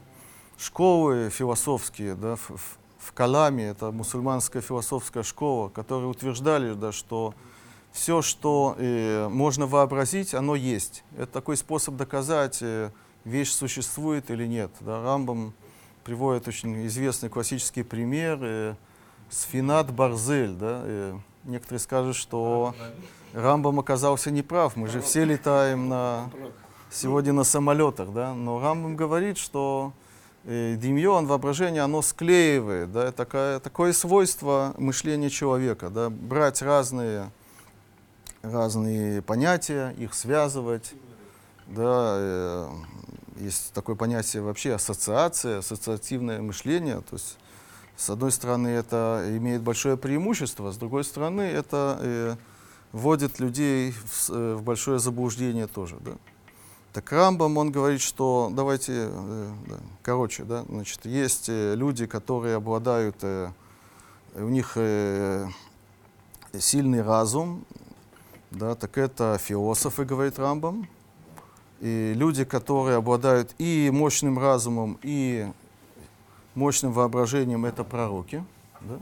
школы философские, да, в, в- в Каламе, это мусульманская философская школа, которые утверждали, да, что все, что э, можно вообразить, оно есть. Это такой способ доказать, э, вещь существует или нет. Да. Рамбам приводит очень известный классический пример э, Сфинат Барзель. Да, э, некоторые скажут, что Рамбам оказался неправ. Мы же все летаем на, сегодня на самолетах, да. Но Рамбам говорит, что э, демьон, воображение, оно склеивает, да, такая, такое свойство мышления человека, да, брать разные, разные понятия, их связывать, да, э, есть такое понятие вообще ассоциация, ассоциативное мышление. То есть, с одной стороны, это имеет большое преимущество, с другой стороны, это э, вводит людей в, э, в большое заблуждение тоже. Да? Так Рамбам, он говорит, что давайте, э, да, короче, да, значит, есть э, люди, которые обладают, э, у них э, сильный разум, да, так это философы, говорит Рамбам, и люди, которые обладают и мощным разумом, и мощным воображением, это пророки. Да?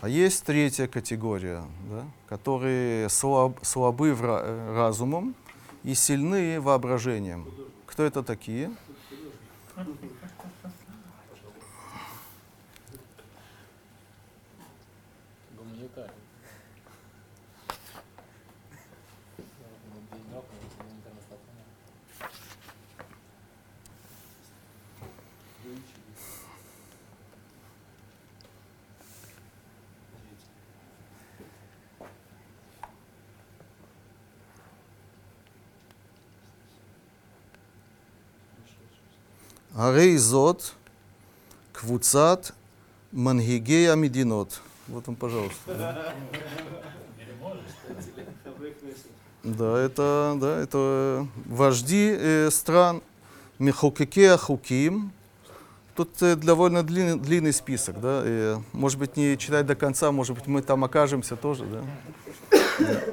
А есть третья категория, да, которые слаб, слабы в э, разумом и сильны воображением. Кто это такие? Гарей Зот, Квуцат, Мангигея Мединот. Вот он, пожалуйста. Да, это, да, это вожди э, стран Мехукеке Ахуким. Тут э, довольно длинный, длинный список, да. Э, может быть, не читать до конца, может быть, мы там окажемся тоже, да.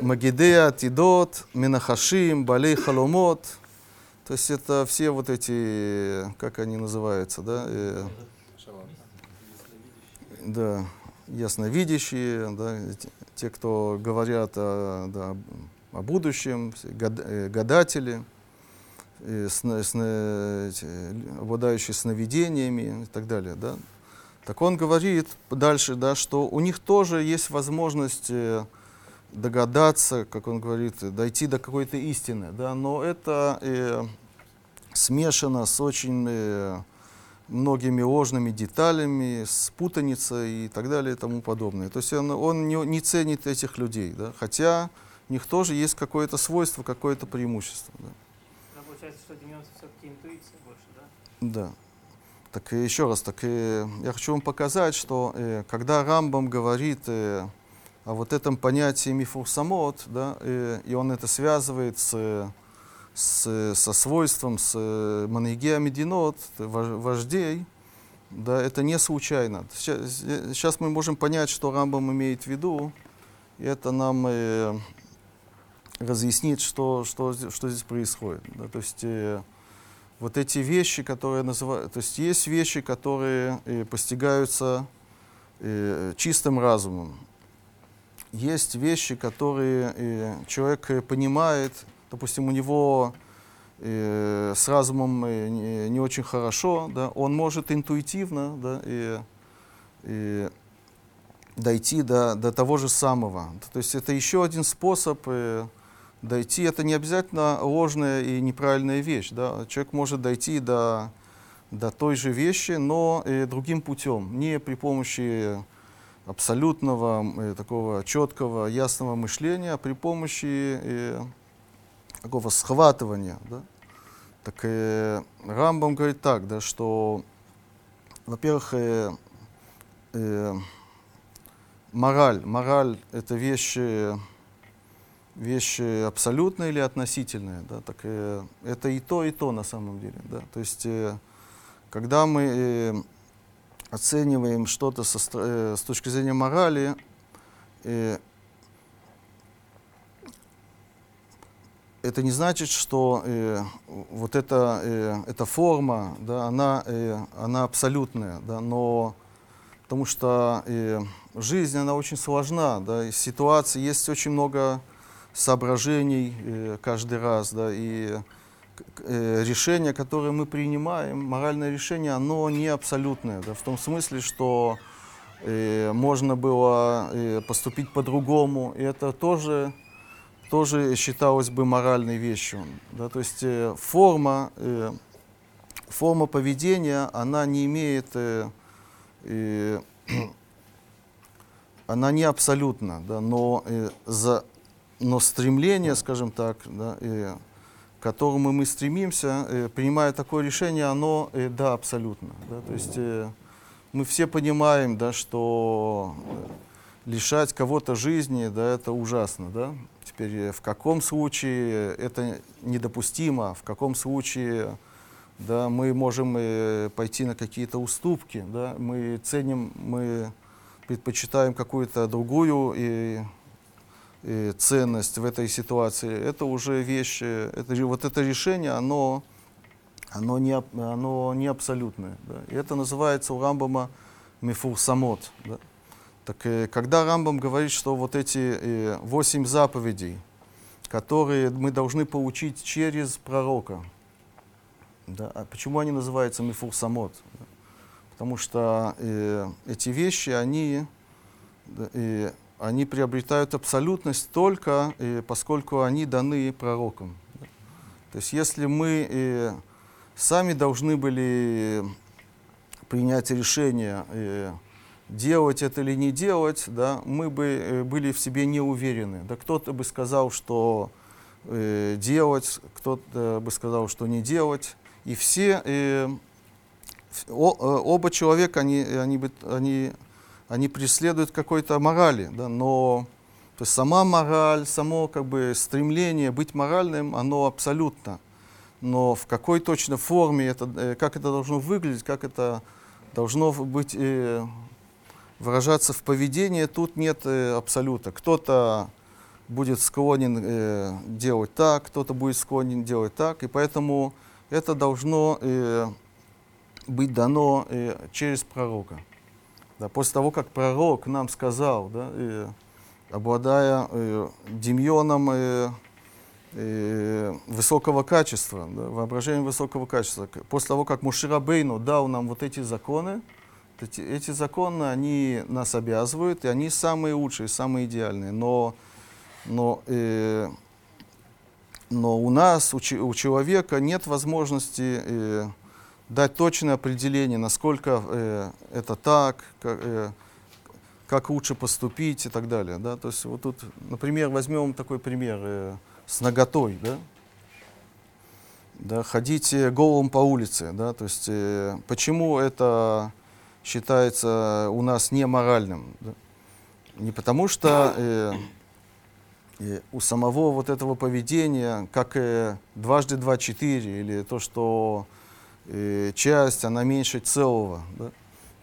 Магидея, Тидот, Минахашим, Балей Халомот, то есть это все вот эти, как они называются, да, э, да, ясновидящие, да, те- кто говорят о, да, о будущем, гад- э, гадатели, э, сна- сна- обладающие сновидениями и так далее. Да. Так он говорит дальше, да, что у них тоже есть возможность э, догадаться, как он говорит, дойти до какой-то истины, да, но это э, смешано с очень э, многими ложными деталями, с путаницей и так далее и тому подобное. То есть он, он не, не ценит этих людей, да? хотя у них тоже есть какое-то свойство, какое-то преимущество. Да. Да, получается, что Демьянцев все-таки интуиция больше, да? Да. Так и еще раз, так и я хочу вам показать, что э, когда Рамбам говорит э, о вот этом понятии мифурсамот, да, э, и он это связывает с, с, со свойством, с э, манегея мединот, вож- вождей, да, это не случайно. Сейчас, сейчас мы можем понять, что Рамбам имеет в виду, и это нам э, разъяснит, что, что, что здесь происходит. Да, то есть э, вот эти вещи, которые называют, то есть есть вещи, которые э, постигаются э, чистым разумом. Есть вещи, которые э, человек э, понимает, допустим, у него э, с разумом не, очень хорошо, да, он может интуитивно да, и, и дойти до, до того же самого. То есть это еще один способ дойти. Это не обязательно ложная и неправильная вещь. Да? Человек может дойти до, до той же вещи, но другим путем, не при помощи абсолютного, э, такого четкого, ясного мышления, при помощи э, такого схватывания. Да? Так э, Рамбам говорит так, да, что, во-первых, э, э, мораль, мораль это вещи, вещи абсолютные или относительные, да, так э, это и то, и то на самом деле, да. То есть, э, когда мы э, оцениваем что-то э, с точки зрения морали, э, это не значит, что э, вот эта, э, эта форма, да, она, э, она абсолютная, да, но потому что э, жизнь, она очень сложна, да, и ситуации, есть очень много соображений э, каждый раз, да, и решение, которое мы принимаем, моральное решение, оно не абсолютное, да, в том смысле, что э, можно было э, поступить по-другому, и это тоже, тоже считалось бы моральной вещью, да, то есть э, форма, э, форма поведения, она не имеет э, и (clears throat) она не абсолютна, да, но, э, за, но стремление, скажем так, да, э, к которому мы стремимся, э, принимая такое решение, оно, э, да, абсолютно. Да? То есть э, мы все понимаем, да, что лишать кого-то жизни, да, это ужасно, да. Теперь в каком случае это недопустимо, в каком случае да, мы можем пойти на какие-то уступки, да, мы ценим, мы предпочитаем какую-то другую и ценность в этой ситуации. Это уже вещи, это, вот это решение, оно, оно, не, оно не абсолютное. Да. И это называется у Рамбама мифурсамот. Да. Так э, когда Рамбам говорит, что вот эти э, восемь заповедей, которые мы должны получить через пророка, да, а почему они называются мифурсамот? Да? Потому что э, эти вещи, они, э, они приобретают абсолютность только э, поскольку они даны пророкам. То есть если мы э, сами должны были принять решение, э, делать это или не делать, да, мы бы э, были в себе не уверены. Да, кто-то бы сказал, что э, делать, кто-то бы сказал, что не делать. И все, э, э, оба человека, они, они, бы- они, они преследуют какой-то морали, да, но то есть сама мораль, само как бы стремление быть моральным, оно абсолютно. Но в какой точно форме, это, э, как это должно выглядеть, как это должно быть, э, выражаться в поведении, тут нет э, абсолюта. Кто-то будет склонен э, делать так, кто-то будет склонен делать так, и поэтому это должно э, быть дано э, через пророка. Да, после того, как пророк нам сказал, да, э, обладая э, демьоном э, э, высокого качества, да, воображением высокого качества, после того, как Муширабейну дал нам вот эти законы, эти, эти законы, они нас обязывают, и они самые лучшие, самые идеальные. Но, но, э, но у нас, у, у человека нет возможности э, дать точное определение, насколько э, это так, как, э, как лучше поступить и так далее. Да? То есть вот тут, например, возьмем такой пример э, с наготой. Да? Да, ходить голым по улице. Да? То есть, э, почему это считается у нас неморальным? Да? Не потому что э, э, у самого вот этого поведения, как э, дважды два четыре, или то, что часть, она меньше целого. Да?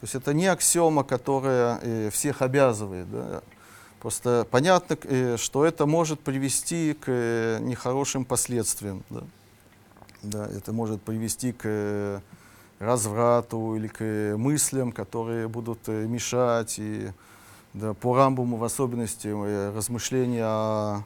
То есть это не аксиома, которая э, всех обязывает. Да? Просто понятно, э, что это может привести к э, нехорошим последствиям. Да? Да, это может привести к э, разврату или к э, мыслям, которые будут э, мешать. И, да, по Рамбуму в особенности э, размышления о,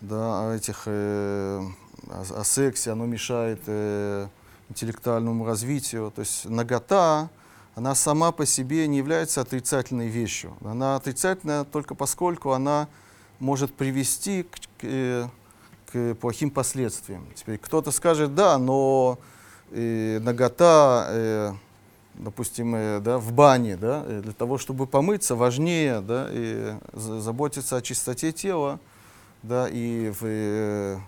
да, о этих, э, о, о сексе, оно мешает э, интеллектуальному развитию. То есть нагота, она сама по себе не является отрицательной вещью. Она отрицательная только поскольку она может привести к, к, э, к плохим последствиям. Теперь кто-то скажет, да, но э, нагота, э, допустим, э, да, в бане, да, э, для того, чтобы помыться, важнее да, и за- заботиться о чистоте тела, да, и в, э,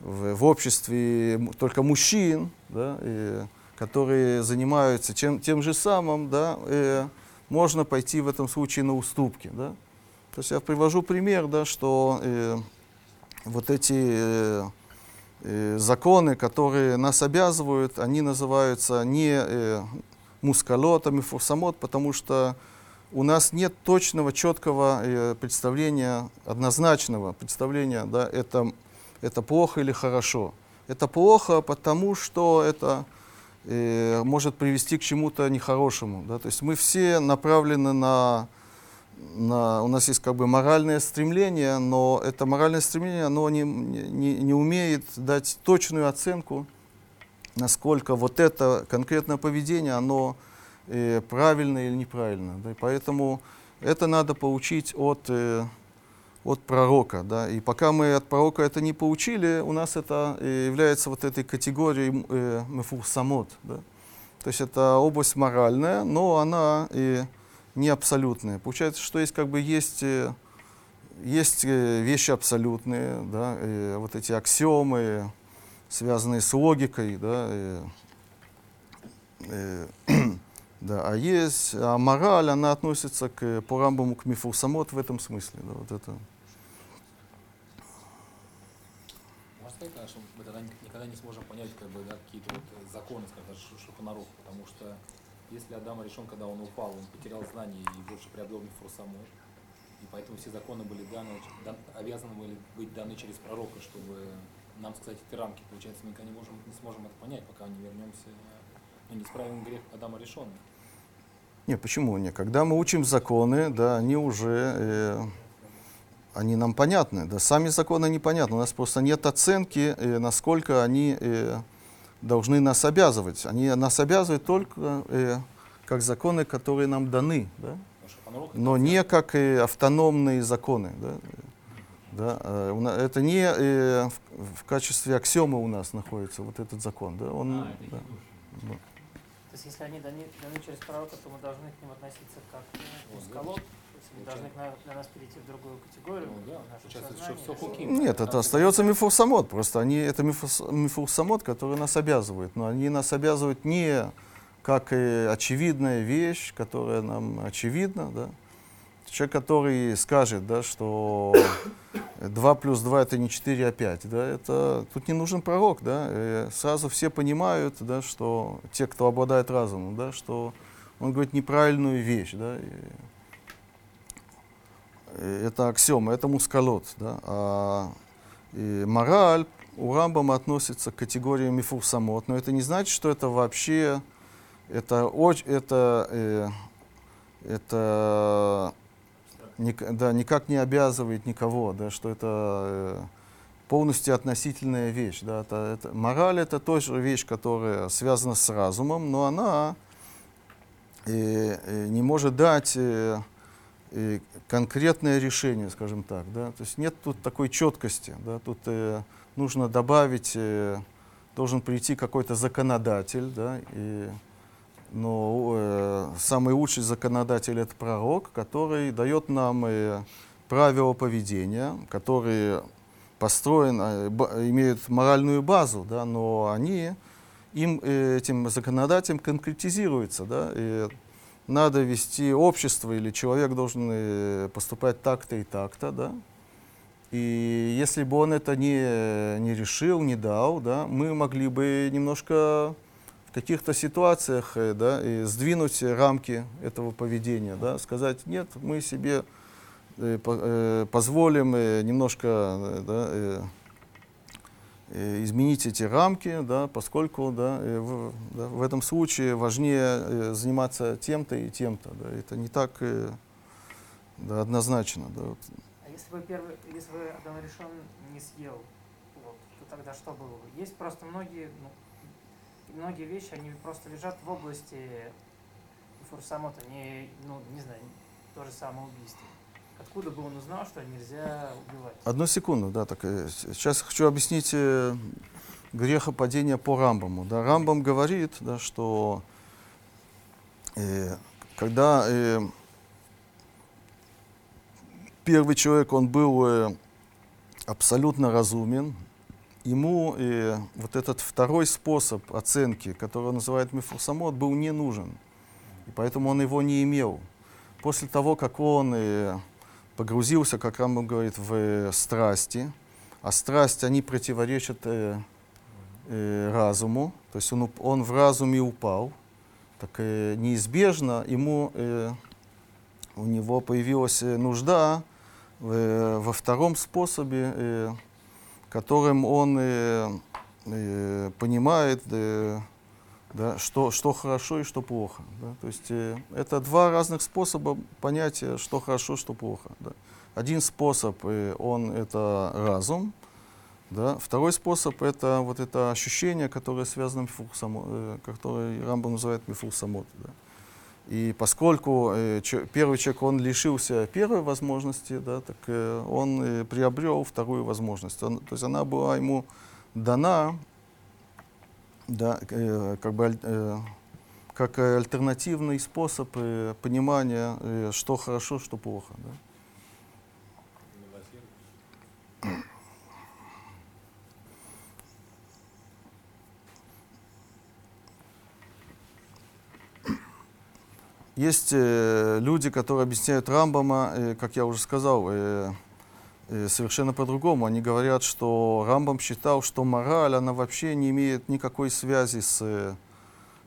в, в обществе только мужчин, да, и, которые занимаются чем, тем же самым, да, э, можно пойти в этом случае на уступки. Да. То есть я привожу пример, да, что э, вот эти э, э, законы, которые нас обязывают, они называются не э, мускалотами, фурсамот, потому что у нас нет точного, четкого э, представления, однозначного представления, да, это, это плохо или хорошо. Это плохо, потому что это э, может привести к чему-то нехорошему. Да? То есть мы все направлены на, на... У нас есть как бы моральное стремление, но это моральное стремление, оно не, не, не умеет дать точную оценку, насколько вот это конкретное поведение, оно э, правильно или неправильно. Да? И поэтому это надо получить от, э, от пророка. Да? И пока мы от пророка это не получили, у нас это э, является вот этой категорией э, мефурсамот. Да? То есть это область моральная, но она э, не абсолютная. Получается, что есть как бы есть, э, есть вещи абсолютные, да? э, вот эти аксиомы, связанные с логикой, да, э, э, (clears throat) да, а есть, а мораль, она относится к, по Рамбаму к мифурсамот в этом смысле, да, вот это. Можно сказать, конечно, мы тогда ни- никогда не сможем понять как бы, да, какие-то вот э, законы, скажем, Шуханарух, потому что если Адам решен, когда он упал, он потерял знания и больше приобрел мифурсамот, и поэтому все законы были даны, дан- обязаны были быть даны через пророка, чтобы нам сказать эти рамки. Получается, мы никогда не, можем, не сможем это понять, пока не вернемся, ну, не исправим грех Адама решенный. Не, почему не? Когда мы учим законы, да, они уже, э, они нам понятны, да, сами законы непонятны. У нас просто нет оценки, э, насколько они э, должны нас обязывать. Они нас обязывают только э, как законы, которые нам даны, да, Шуханарух но не как э, автономные законы. Да, да, э, это не э, в, в качестве аксиомы у нас находится вот этот закон. Да, он, А, да. Есть если они даны, даны через пророка, то мы должны к ним относиться как ну, Вот, скалот, то есть они должны к на- для нас перейти в другую категорию. Ну да, что сознание. все хуки. Нет, это остается мифурсамот. Просто они, это мифурсамот, который нас обязывает. Но они нас обязывают не как очевидная вещь, которая нам очевидна. Да? Человек, который скажет, да, что 2 плюс 2 это не 4, а 5. Да? Это, тут не нужен пророк. Да? Э, сразу все понимают, да, что те, кто обладает разумом, да, что он говорит неправильную вещь. Да? И, это аксиома, это мускалот. Да? А и мораль у Рамбама относится к категории мифурсамот, но это не значит, что это вообще, это, это, э, это да, никак не обязывает никого, да, что это э, полностью относительная вещь. Да, это, это, мораль это тоже вещь, которая связана с разумом, но она э, э, не может дать э, э, конкретное решение, скажем так. Да? То есть нет тут такой четкости. Да? Тут э, нужно добавить, э, должен прийти какой-то законодатель, да? и, но э, самый лучший законодатель это пророк, который дает нам э, правила поведения, которые построен, э, имеют моральную базу, да? но они им, э, этим законодателем конкретизируются. Да? И надо вести общество или человек должен э, поступать так-то и так-то, да. И если бы он это не, не решил, не дал, да, мы могли бы немножко в каких-то ситуациях э, да, и сдвинуть рамки этого поведения, да, сказать, нет, мы себе э, э, позволим немножко да, изменить эти рамки, да, поскольку да, в, да, в этом случае важнее заниматься тем-то и тем-то. Да, это не так да, однозначно. Да. А если бы первый, если бы Адам решен не съел плод, то тогда что было бы? Есть просто многие, ну, многие вещи, они просто лежат в области фурсамота, не, ну, не знаю, то же самое убийство. Откуда бы он узнал, что нельзя убивать? Одну секунду, да, так, э, сейчас хочу объяснить э, грехопадение по Рамбаму. Да. Рамбам говорит, да, что э, когда э, первый человек, он был э, абсолютно разумен, ему э, вот этот второй способ оценки, который он называет мифурсамот, был не нужен. И поэтому он его не имел. После того, как он э, погрузился, как Рамбам говорит, в э, страсти, а страсти, они противоречат э, э, разуму, то есть он, он в разуме упал, так э, неизбежно ему, э, у него появилась э, нужда э, во втором способе, э, которым он э, э, понимает, э, да, что, что хорошо и что плохо. Да? То есть э, это два разных способа понятия, что хорошо, что плохо. Да? Один способ, э, он это разум, да? второй способ это вот это ощущение, которое связано с э, которое Рамбам называет мифурсамот. Да? И поскольку э, первый человек, он лишился первой возможности, да, так э, он э, приобрел вторую возможность. Он- то есть она была ему дана да, как бы как альтернативный способ понимания, что хорошо, что плохо. Да. Есть э, люди, которые объясняют Рамбама, э, как я уже сказал, э, совершенно по-другому. Они говорят, что Рамбам считал, что мораль, она вообще не имеет никакой связи с,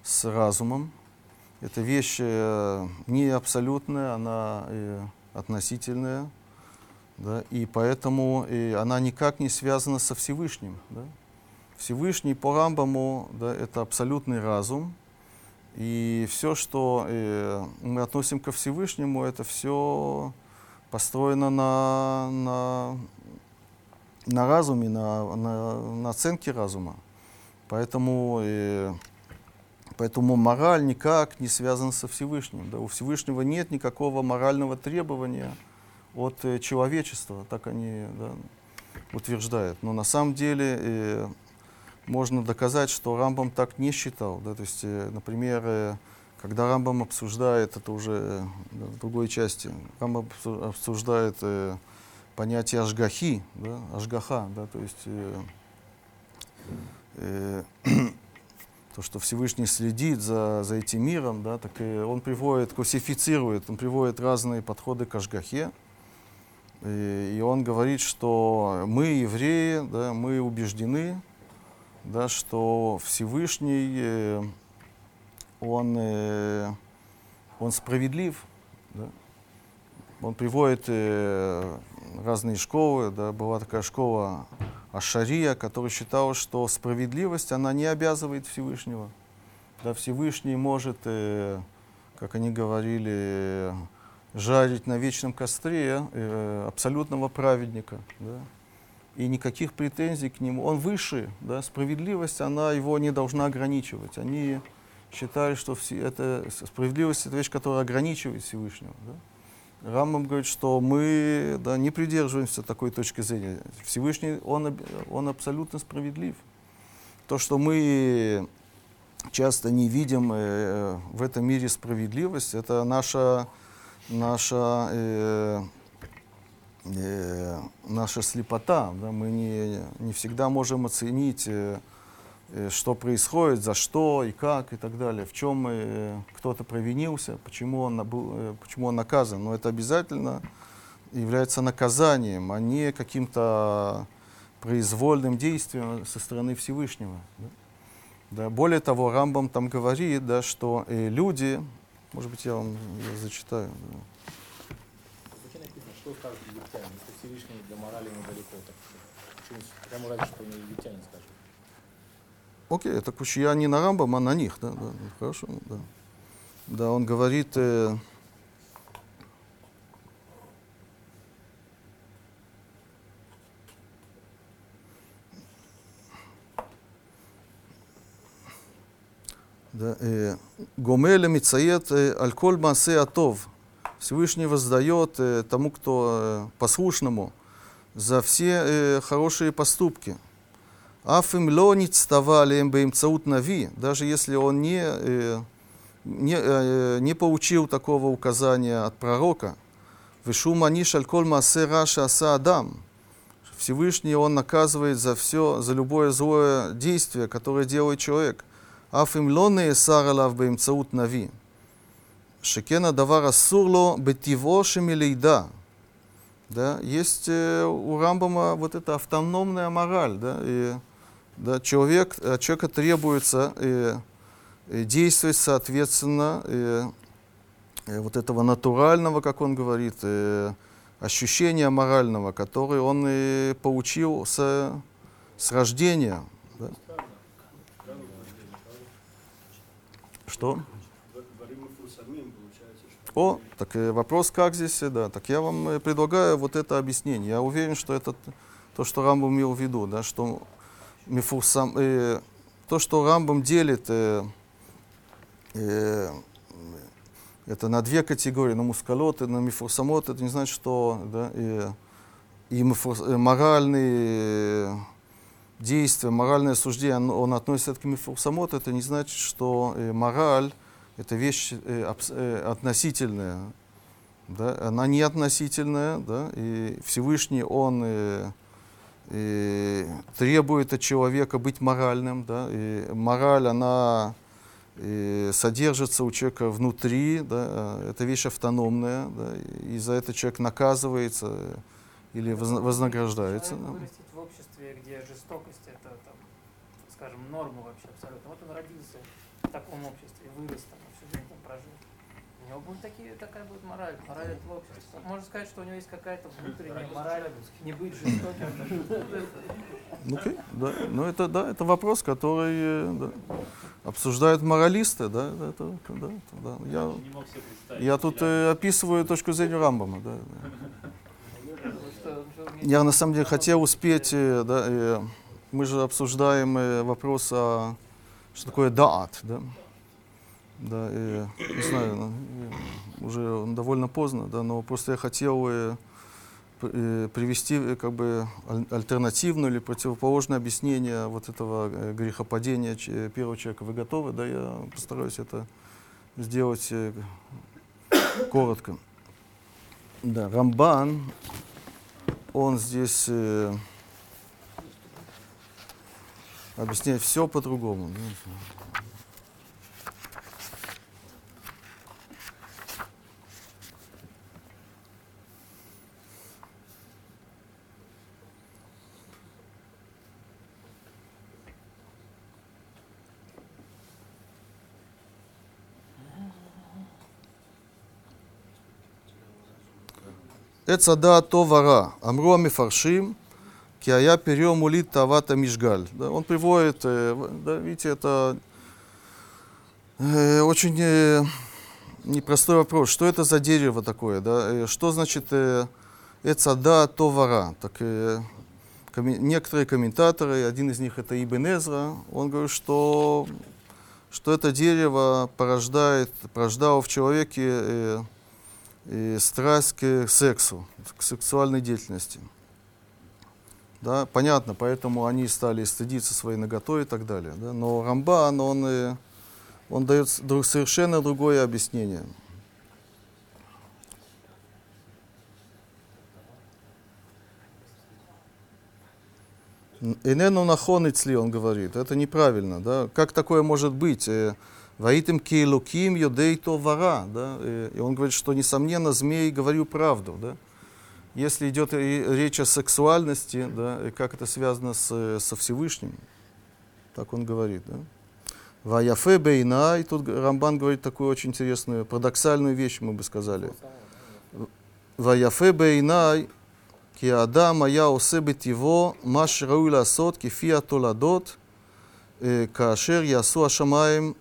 с разумом. Это вещь не абсолютная, она относительная. Да, и поэтому э, она никак не связана со Всевышним. Да. Всевышний по Рамбаму да, это абсолютный разум. И все, что э, мы относим ко Всевышнему, это все построено на, на, на разуме, на, на, на оценке разума. Поэтому, э, поэтому мораль никак не связана со Всевышним. Да? У Всевышнего нет никакого морального требования от э, человечества, так они да, утверждают. Но на самом деле э, можно доказать, что Рамбам так не считал. Да? То есть, э, например, э, когда Рамбам обсуждает, это уже э, да, в другой части, Рамбам обсу- обсуждает э, понятие ашгахи, да? ашгаха, да? то есть э, э, (clears throat) то, что Всевышний следит за, за этим миром, да, так и он приводит, классифицирует, он приводит разные подходы к ашгахе, и, и он говорит, что мы, евреи, да, мы убеждены, да, что Всевышний, э, он, э, он справедлив. Да. Он приводит э, разные школы. Да. Была такая школа Ашария, которая считала, что справедливость, она не обязывает Всевышнего. Да, Всевышний может, как они говорили, жарить на вечном костре абсолютного праведника. Да и никаких претензий к нему. Он выше, да, справедливость, она его не должна ограничивать. Они считали, что все, это, справедливость – это вещь, которая ограничивает Всевышнего. Да. Рамбам говорит, что мы да, не придерживаемся такой точки зрения. Всевышний, он, он абсолютно справедлив. То, что мы часто не видим э, в этом мире справедливость, это наша, наша э, э, наша слепота. Да, мы не, не всегда можем оценить, э, э, что происходит, за что и как и так далее, в чем э, кто-то провинился, почему он, был, э, почему он наказан. Но это обязательно является наказанием, а не каким-то произвольным действием со стороны Всевышнего. Да, более того, Рамбам там говорит, да, что э, люди, может быть, я вам я зачитаю. да. Зачем написано, что скажут египтяне, если Всевышний для морали ему далеко, так прямо ради, что не египтяне скажут? Окей, так уж я не на Рамбам, а на них, да, да, ну, хорошо, да. Да, он говорит, э, э, Гомеля Мицает э, Альколь Масе Атов. Всевышний воздает э, тому, кто послушному, за все э, хорошие поступки. Афим ло ництава им баимцаут нави, даже если он не, э, не, э, не получил такого указания от пророка. Вишум аниш аль коль маасе раша аса адам. Всевышний он наказывает за все, за любое злое действие, которое делает человек. Афим ло неесар алав баимцаут нави. Шекена давар асурло бетиво шемилейда. Да, есть э, у Рамбама вот эта автономная мораль, да, и да, человек, от человека требуется э, э, действовать соответственно э, э, вот этого натурального, как он говорит, э, ощущения морального, которое он э, получил с, с рождения. да. Что? Дворим Фурсамим, получается, что... О, так э, вопрос как здесь, э, да. Так я вам э, предлагаю вот это объяснение. Я уверен, что это то, что Рамбам имел в виду, да, что мифурсам, э, то, что Рамбам делит э, э, это на две категории, на мускалот и на мифурсамот, это не значит, что да, и, и мифур- э, моральные действия, моральное суждение, он, он относится к мифурсамот, это не значит, что э, мораль это вещь э, э, относительная, да, она не относительная, да, и Всевышний, он э, э, требует от человека быть моральным, да, и мораль, она и содержится у человека внутри, да, э, это вещь автономная, да, и за это человек наказывается или возна- вознаграждается. Человек да. вырастет в обществе, где жестокость это, там, скажем, норма вообще абсолютно. Вот он родился в таком обществе, вырос там, и. Будет такие, такая будет мораль, мораль этого общества. Можно сказать, что у него есть какая-то внутренняя мораль, не быть жестоким. Ну, окей, да. Ну, это, да, это вопрос, который э, да, обсуждают моралисты, да, это, да, это, да. Я, я тут э, описываю точку зрения Рамбама, да. да. Я на самом деле хотел успеть, э, да, э, мы же обсуждаем э, вопрос о что такое даат, да. Да, э, не знаю, ну, уже довольно поздно, да, но просто я хотел э, привести э, как бы аль- альтернативное или противоположное объяснение вот этого э, грехопадения первого человека. Вы готовы? Да, я постараюсь это сделать коротко. Да, Рамбан, он здесь э, объясняет все по-другому. да. עץ הדעת טוב ורע, אמרו המפרשים, כי היה פריו מוליד תאוות המשגל. Да, он приводит, э, в- да, видите, это э, очень э, непростой вопрос. Что это за дерево такое? Да? Э, Что значит э, эцада товара? Так, э, коми- некоторые комментаторы, один из них это Ибн Эзра, он говорит, что, что это дерево порождает, порождало в человеке э, и страсть к сексу, к сексуальной деятельности. Да, понятно, поэтому они стали стыдиться своей наготой и так далее. Да? Но Рамбан, он, э, он дает совершенно другое объяснение. Энену нахон ицли, он говорит, это неправильно, да, как такое может быть? Ваитым киелуким юдей то вара. Да? И он говорит, что, несомненно, змей говорю правду. Да? Если идет речь о сексуальности, да, и как это связано с, со Всевышним, так он говорит. Да? Ваяфе бейна, и тут Рамбан говорит такую очень интересную, парадоксальную вещь, мы бы сказали. Ваяфе бейнай, ки адам я осебет его, маш рауля сот, ки фиатоладот, э, кашер ясу ашамаем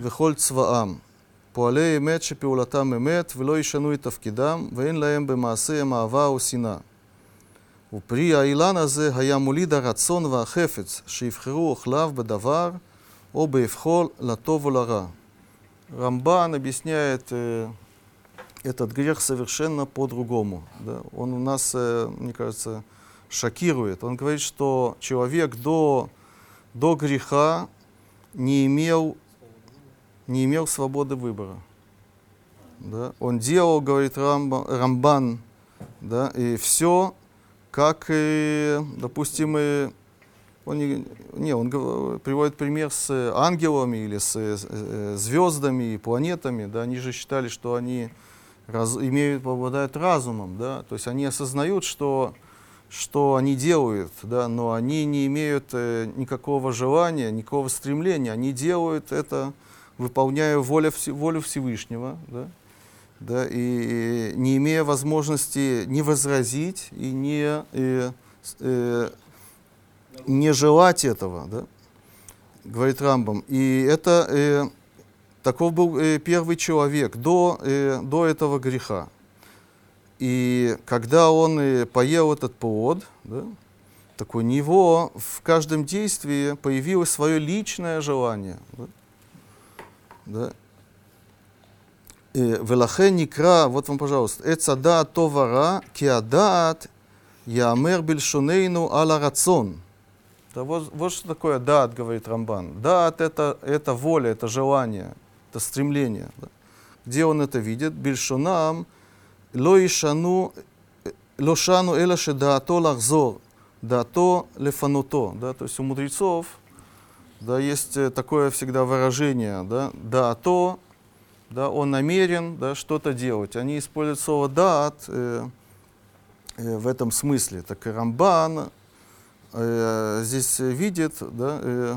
וכל צבאם. פועלי אמת שפעולתם אמת ולא ישנו את תפקידם ואין להם במעשיהם אהבה או שנאה. ופרי האילן הזה היה מוליד הרצון והחפץ שיבחרו אוכליו בדבר או בהפכו לטוב או לרע. Рамбан объясняет э, этот грех совершенно по-другому. Да? Он у нас, э, мне кажется, шокирует. Он говорит, что человек до, до греха не имел, не имел свободы выбора. Да? Он делал, говорит Рамба, Рамбан, да, и все, как, и, допустим, и он не, не, он приводит пример с ангелами или с э, э, звездами и планетами, да, они же считали, что они раз- имеют, обладают разумом, да, то есть они осознают, что, что они делают, да, но они не имеют э, никакого желания, никакого стремления, они делают это, выполняя волю, волю Всевышнего, да, да, и не имея возможности не возразить и не, э, э, не желать этого, да, говорит Рамбам. И это э, таков был э, первый человек до, э, до этого греха. И когда он э, поел этот плод, да, так у него в каждом действии появилось свое личное желание. Да, да. Э, Велахен никра, вот вам, пожалуйста, эцада товара, киадат, ямер бельшонейну ала рацон. Да вот, вот что такое дат, говорит Рамбан. Дат это, это воля, это желание, это стремление. да. Где он это видит? Бельшонам ло ишану, э, ло шану эла шедаато лахзор, даато лефануто. Да, то есть у мудрецов да, есть э, такое всегда выражение, да, да, то, да, он намерен, да, что-то делать. Они используют слово дат э, э, в этом смысле. Так и Рамбан э, здесь видит, да, э,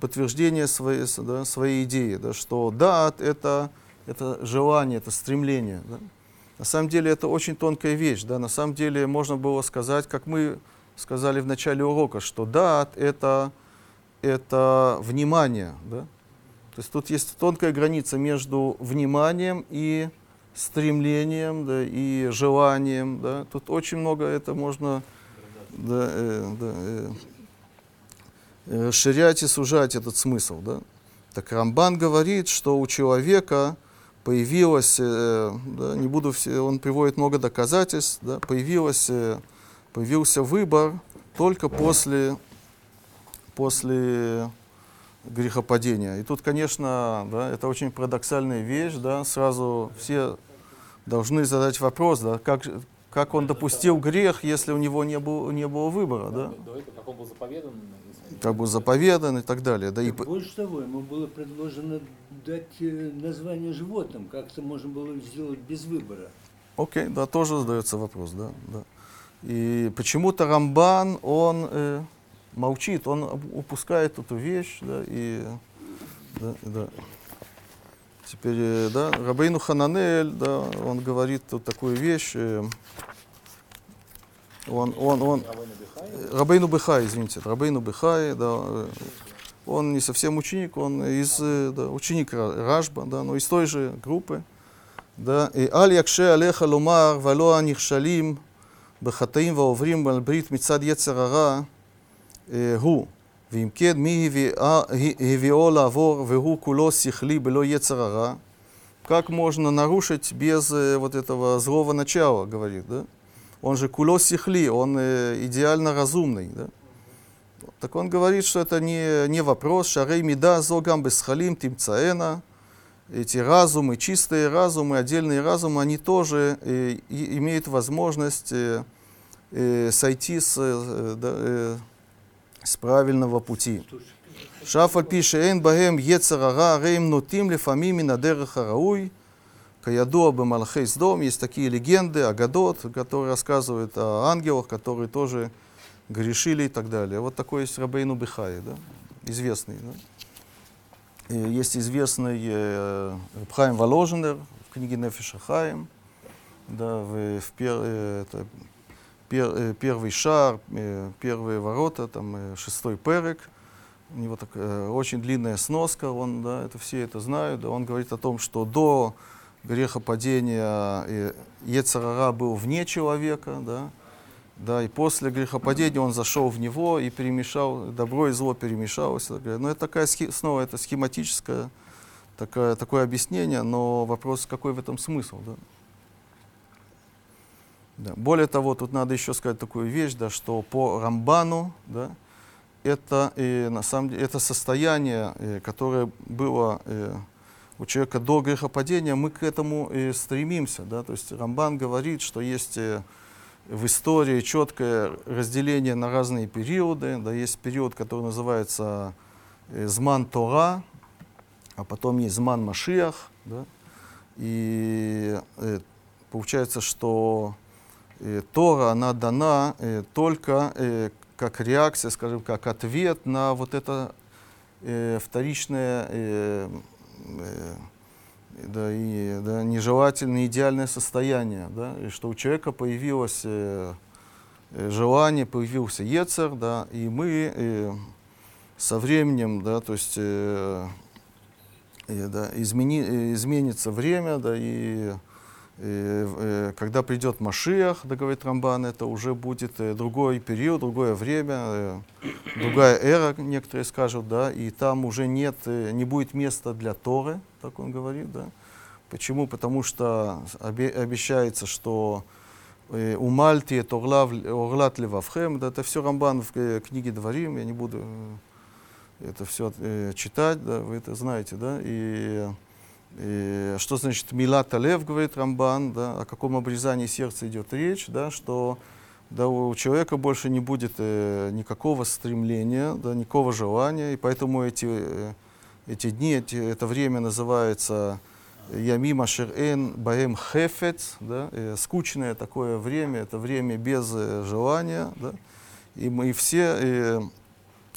подтверждение своей, да, своей идеи, да, что дат это, это желание, это стремление. Да. На самом деле это очень тонкая вещь. Да. На самом деле можно было сказать, как мы сказали в начале урока, что дат это, это внимание. Да. То есть тут есть тонкая граница между вниманием и стремлением, да, и желанием. Да. Тут очень много это можно да, э, да, э, э, расширять и сужать этот смысл. Да? Так Рамбан говорит, что у человека появилось, э, да, не буду все, он приводит много доказательств, да, появилось, э, появился выбор только после, после грехопадения. И тут, конечно, да, это очень парадоксальная вещь, да, сразу все должны задать вопрос, да, как, как он допустил грех, если у него не, было не было выбора, да, этого, как он был заповедан, как бы заповедан и так далее. Да, и, больше того, ему было предложено дать э, название животным. Как это можно было сделать без выбора? Окей, да, тоже задается вопрос, да, да. И почему-то Рамбан, он э, молчит, он упускает эту вещь, да, и да, да. Теперь, э, да, Рабейну Хананель, да, он говорит тут такую вещь, э, он, он, он, Рабейну Бехай, извините, Рабейну Бехай, да, э, он не совсем ученик, он из, да, ученик Рашба, да, но из той же группы, да, и Аль Якше Алеха Лумар, Вало Анихшалим, Бахатаим Вауврим, Аль Брит Мицад Ецерара, הוא, ואם כן מי הביאה- הביאו לעבור והוא כולו שכלי בלא יצר הרע, как можно нарушить без э, вот этого злого начала, говорит, да? Он же куло сихли, он э, идеально разумный, да? Так он говорит, что это не, не вопрос. Шарей мида зогам бесхалим тимцаэна. Эти разумы, чистые разумы, отдельные разумы, они тоже э, и- имеют возможность э, э, сойти с, э, да, э, с правильного пути. Шаф пише, «Эйн бахем ецарара, рейм нутим лефамими надерах харауй». Каядуа Бемалхейс Дом, есть такие легенды, Агадот, которые рассказывают о ангелах, которые тоже грешили и так далее. Вот такой есть Рабейну Бихай, да? известный. Да? Есть известный э, Рабхайм Воложенер в книге Нефиша Хаим, да, в, в, пер, э, это, пер- э, первый шар, э, первые ворота, там э, шестой перек. У него так, очень длинная сноска, он, да, это все это знают. Да, он говорит о том, что до грехопадения Ецарара был вне человека, да, да, и после грехопадения он зашел в него и перемешал, добро и зло перемешалось. Но это такая, снова это схематическое такое, такое объяснение, но вопрос, какой в этом смысл, да? Да. Более того, тут надо еще сказать такую вещь, да, что по Рамбану, да, это э, на самом деле это состояние, э, которое было э, у человека до грехопадения, мы к этому и стремимся, да, то есть Рамбан говорит, что есть э, в истории четкое разделение на разные периоды, да, есть период, который называется Зман Тора, а потом есть Зман Машиах, да, и э, получается, что Тора, она дана э, только э, как реакция, скажем, как ответ на вот это э, вторичное э, э, да, и, да, нежелательное идеальное состояние, да, и что у человека появилось э, э, желание, появился Ецер, да, и мы э, со временем, да, то есть э, э, да, измени, э, изменится время, да, и э, э, когда придет Машиах, да, говорит Рамбан, это уже будет э, другой период, другое время, другая эра, некоторые скажут, да, и там уже нет, не будет места для Торы, так он говорит, да. Почему? Потому что обе- обещается, что у Мальти это Орлат Левавхем, да, это все Рамбан в книге Дворим, я не буду это все читать, да, вы это знаете, да, и и что значит Милат Алев, говорит Рамбан, да, о каком обрезании сердца идет речь, да, что да, у человека больше не будет э, никакого стремления, да, никакого желания, и поэтому эти, э, эти дни, эти, это время называется Ямим Ашер Эн Баэм Хефец, да, э, скучное такое время, это время без э, желания, да, и мы все э,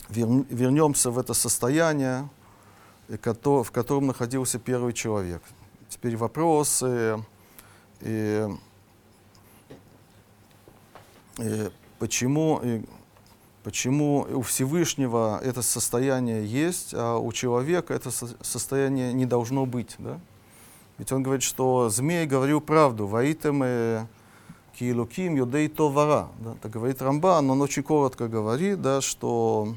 вер- вернемся в это состояние, в котором находился первый человек. Теперь вопрос, э, э, э, почему, э, почему у Всевышнего это состояние есть, а у человека это со- состояние не должно быть. Да? Ведь он говорит, что змей говорил правду, «Ваитем э, киилуким юдей товара». Да? Так говорит Рамбан, он очень коротко говорит, да, что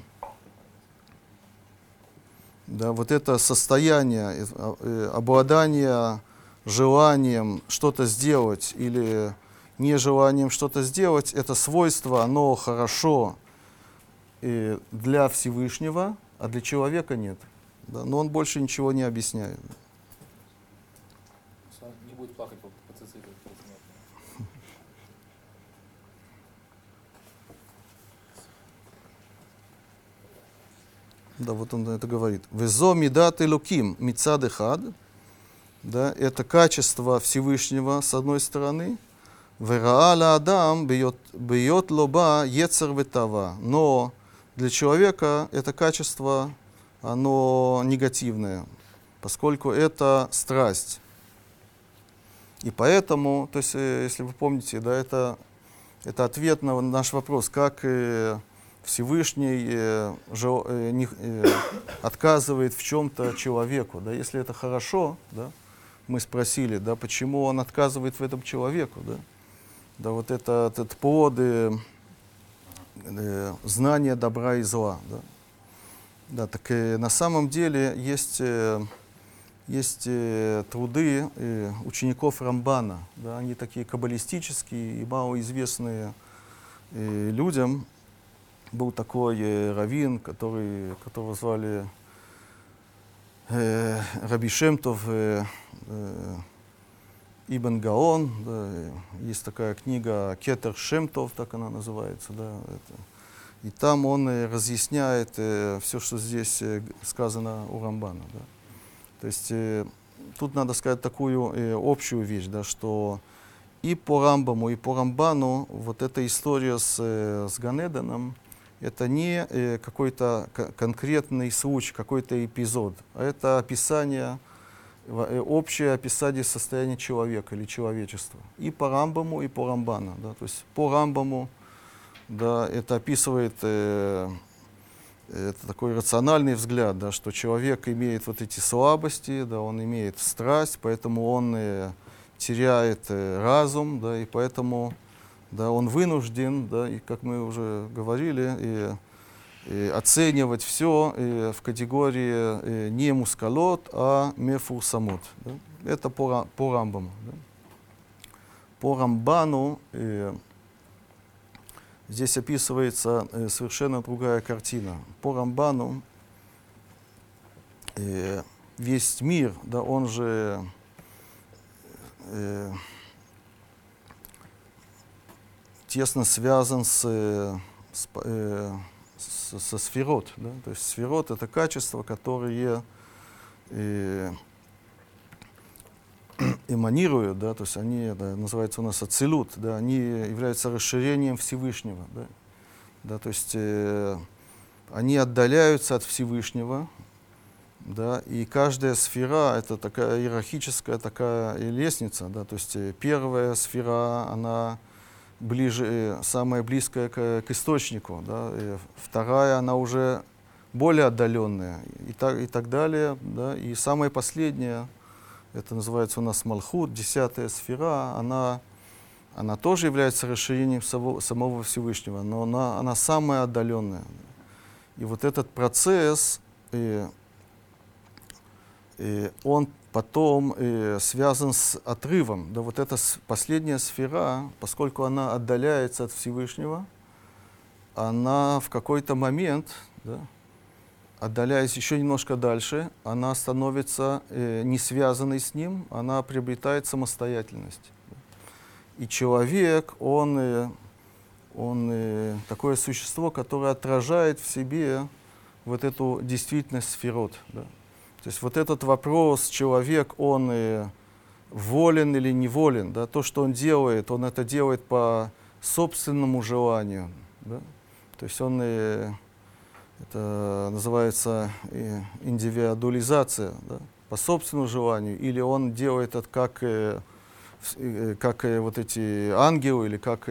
да, вот это состояние э, э, обладания желанием что-то сделать или нежеланием что-то сделать, это свойство, оно хорошо э, для Всевышнего, а для человека нет. Да, но он больше ничего не объясняет. Что он не будет плакать по, по цициду перед смертью. Да, вот он это говорит. Везо мидат луким мицад эхад. Да, это качество Всевышнего с одной стороны. Верааля Адам бьет лоба ецер ветава. Но для человека это качество, оно негативное, поскольку это страсть. И поэтому, то есть, э, если вы помните, да, это, это ответ на наш вопрос, как э, Всевышний э, э, э, (coughs) отказывает в чем-то человеку. Да, если это хорошо, да, мы спросили, да, почему он отказывает в этом человеку. Да, да вот это, этот плод э, э, знания добра и зла. Да, да так э, на самом деле есть, э, есть э, труды э, учеников Рамбана. Да, они такие каббалистические и малоизвестные э, людям был такой э, раввин, который, которого звали э, Раби Шемтов э, э, Ибн Гаон. Да, есть такая книга Кетер Шемтов, так она называется. Да, это. И там он э, разъясняет э, все, что здесь э, сказано у Рамбана. Да. То есть э, тут надо сказать такую э, общую вещь, да, что и по Рамбаму, и по Рамбану вот эта история с, э, с Ганеданом, это не э, какой-то ко- конкретный случай, какой-то эпизод, а это описание, э, общее описание состояния человека или человечества. И по Рамбаму, и по Рамбану. Да? То есть по Рамбаму да, это описывает э, это такой рациональный взгляд, да, что человек имеет вот эти слабости, да, он имеет страсть, поэтому он э, теряет э, разум, да, и поэтому да, он вынужден, да, и как мы уже говорили, и, и оценивать все в категории э, не мускалот, а мефурсамот. Да. Это по, по Рамбаму. Да. По Рамбану э, здесь описывается э, совершенно другая картина. По Рамбану весь мир, да, он же э, тесно связан с, с, э, с- со сферот. Да? То есть сферот это качества, которые э, эманируют, да, то есть они, да, называется у нас ацелют, да, они являются расширением Всевышнего. Да? Да, то есть э, они отдаляются от Всевышнего, да, и каждая сфера это такая иерархическая такая лестница, да, то есть э, первая сфера, она ближе, э, самая близкая к, к источнику, да, и вторая, она уже более отдаленная, и так, и так далее, да, и самая последняя, это называется у нас Малхут, десятая сфера, она, она тоже является расширением самого, самого Всевышнего, но она, она самая отдаленная. И вот этот процесс, э, э, он потом э, связан с отрывом. Да, вот эта последняя сфера, поскольку она отдаляется от Всевышнего, она в какой-то момент, да, отдаляясь еще немножко дальше, она становится э, не связанной с ним, она приобретает самостоятельность. И человек, он, э, он э, такое существо, которое отражает в себе вот эту действительность сферот. Да. То есть вот этот вопрос, человек, он э, волен или неволен, да, то, что он делает, он это делает по собственному желанию. Да. То есть он, э, это называется э, индивидуализация, да, по собственному желанию, или он делает это как, как вот эти ангелы, или как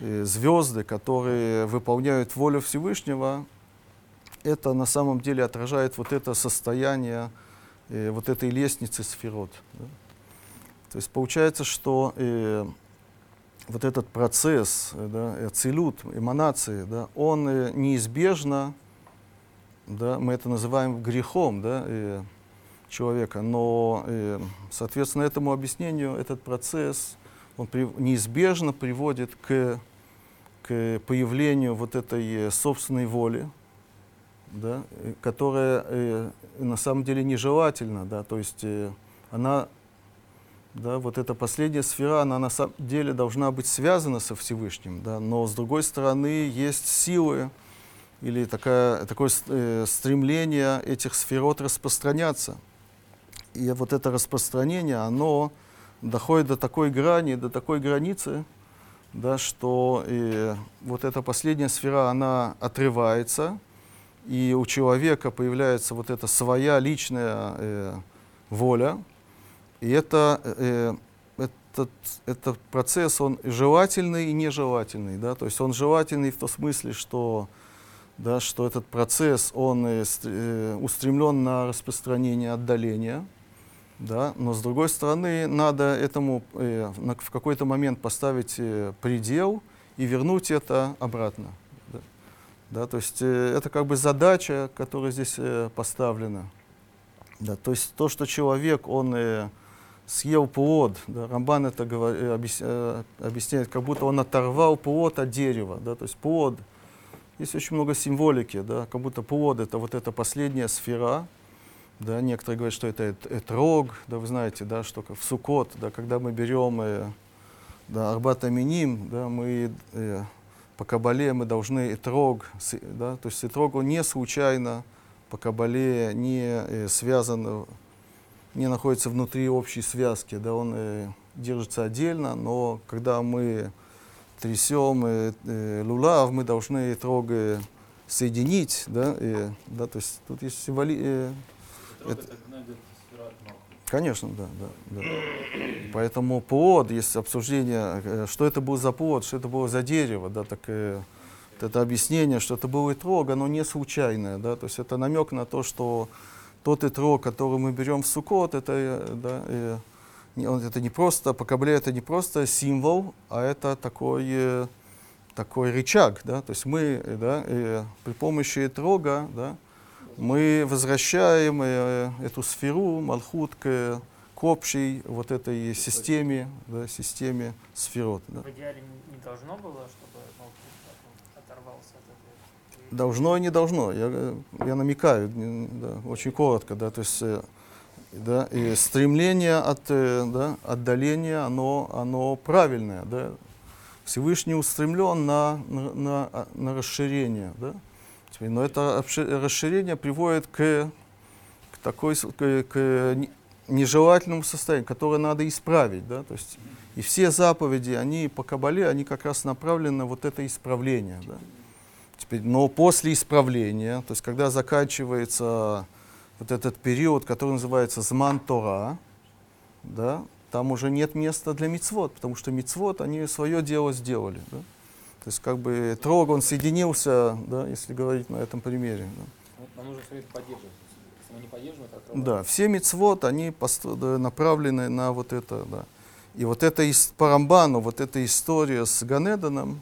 звезды, которые выполняют волю Всевышнего, это на самом деле отражает вот это состояние э, вот этой лестницы сферот. да. То есть получается, что э, вот этот процесс, да, целют, эманации, да, он э, неизбежно, да, мы это называем грехом да, э, человека, но, э, соответственно, этому объяснению этот процесс, он при- неизбежно приводит к, к появлению вот этой э, собственной воли, да, э, которая э, на самом деле нежелательна, да, то есть э, она, да, вот эта последняя сфера, она на самом деле должна быть связана со Всевышним, да, но с другой стороны есть силы или такая, такое э, стремление этих сферот распространяться. И вот это распространение, оно доходит до такой грани, до такой границы, да, что э, вот эта последняя сфера, она отрывается, и у человека появляется вот эта своя личная э, воля, и это, э, этот, этот процесс, он желательный и нежелательный, да, то есть он желательный в том смысле, что, да, что этот процесс, он э, э, устремлен на распространение отдаления, да, но с другой стороны, надо этому э, на- в какой-то момент поставить э, предел и вернуть это обратно. Да. То есть э, это как бы задача, которая здесь э, поставлена. Да, то есть то, что человек, он э, съел плод, да, Рамбан это говор- э, объяс- э, объясняет, как будто он оторвал плод от дерева. Да, то есть плод, есть очень много символики, да, как будто плод это вот эта последняя сфера, да, некоторые говорят, что это эт- этрог, да, вы знаете, да, что в Сукот, да, когда мы берем э, да, Арбат Аминим, да, мы э, по Кабале мы должны этрог, да, то есть этрог он не случайно по Кабале не э, связан, не находится внутри общей связки, да, он э, держится отдельно, но когда мы трясем э, э, лулав, мы должны этрог э, соединить, да, э, да, то есть тут есть символи, э, Это- это. Конечно, да, да, да. Поэтому плод, есть обсуждение, э, что это был за плод, что это было за дерево, да, так э, вот это объяснение, что это был итрог, оно не случайное, да, то есть это намек на то, что тот итрог, который мы берем в Сукот, это, э, да, он- это не просто, по Кабле это не просто символ, а это такой, такой рычаг, да, то есть мы, да, при помощи итрога, да, мы возвращаем э, эту сферу, Малхут, к, к общей вот этой системе, да, системе сферот. Да. В идеале не должно было, чтобы Малхут оторвался от этой... Должно и не должно. Я, я намекаю, да, очень коротко, да, то есть э, да, и стремление от э, да, отдаления, оно, оно правильное, да. Всевышний устремлен на, на, на, на расширение, да. Теперь, Но это расширение приводит к, к такой, к, к не- нежелательному состоянию, которое надо исправить, да, то есть и все заповеди, они по Кабале, они как раз направлены на вот это исправление, да. Теперь, но после исправления, то есть когда заканчивается вот этот период, который называется Зман Тора, да, там уже нет места для мицвод, потому что мицвод, они свое дело сделали. Да? То есть как бы трог, он соединился, да, если говорить на этом примере. Да. Нам нужно все это поддерживать. Если мы не поддерживаем, это. Да, все мицвод, они направлены на вот это, да. И вот это ис- по Рамбану, вот эта история с Ганеданом,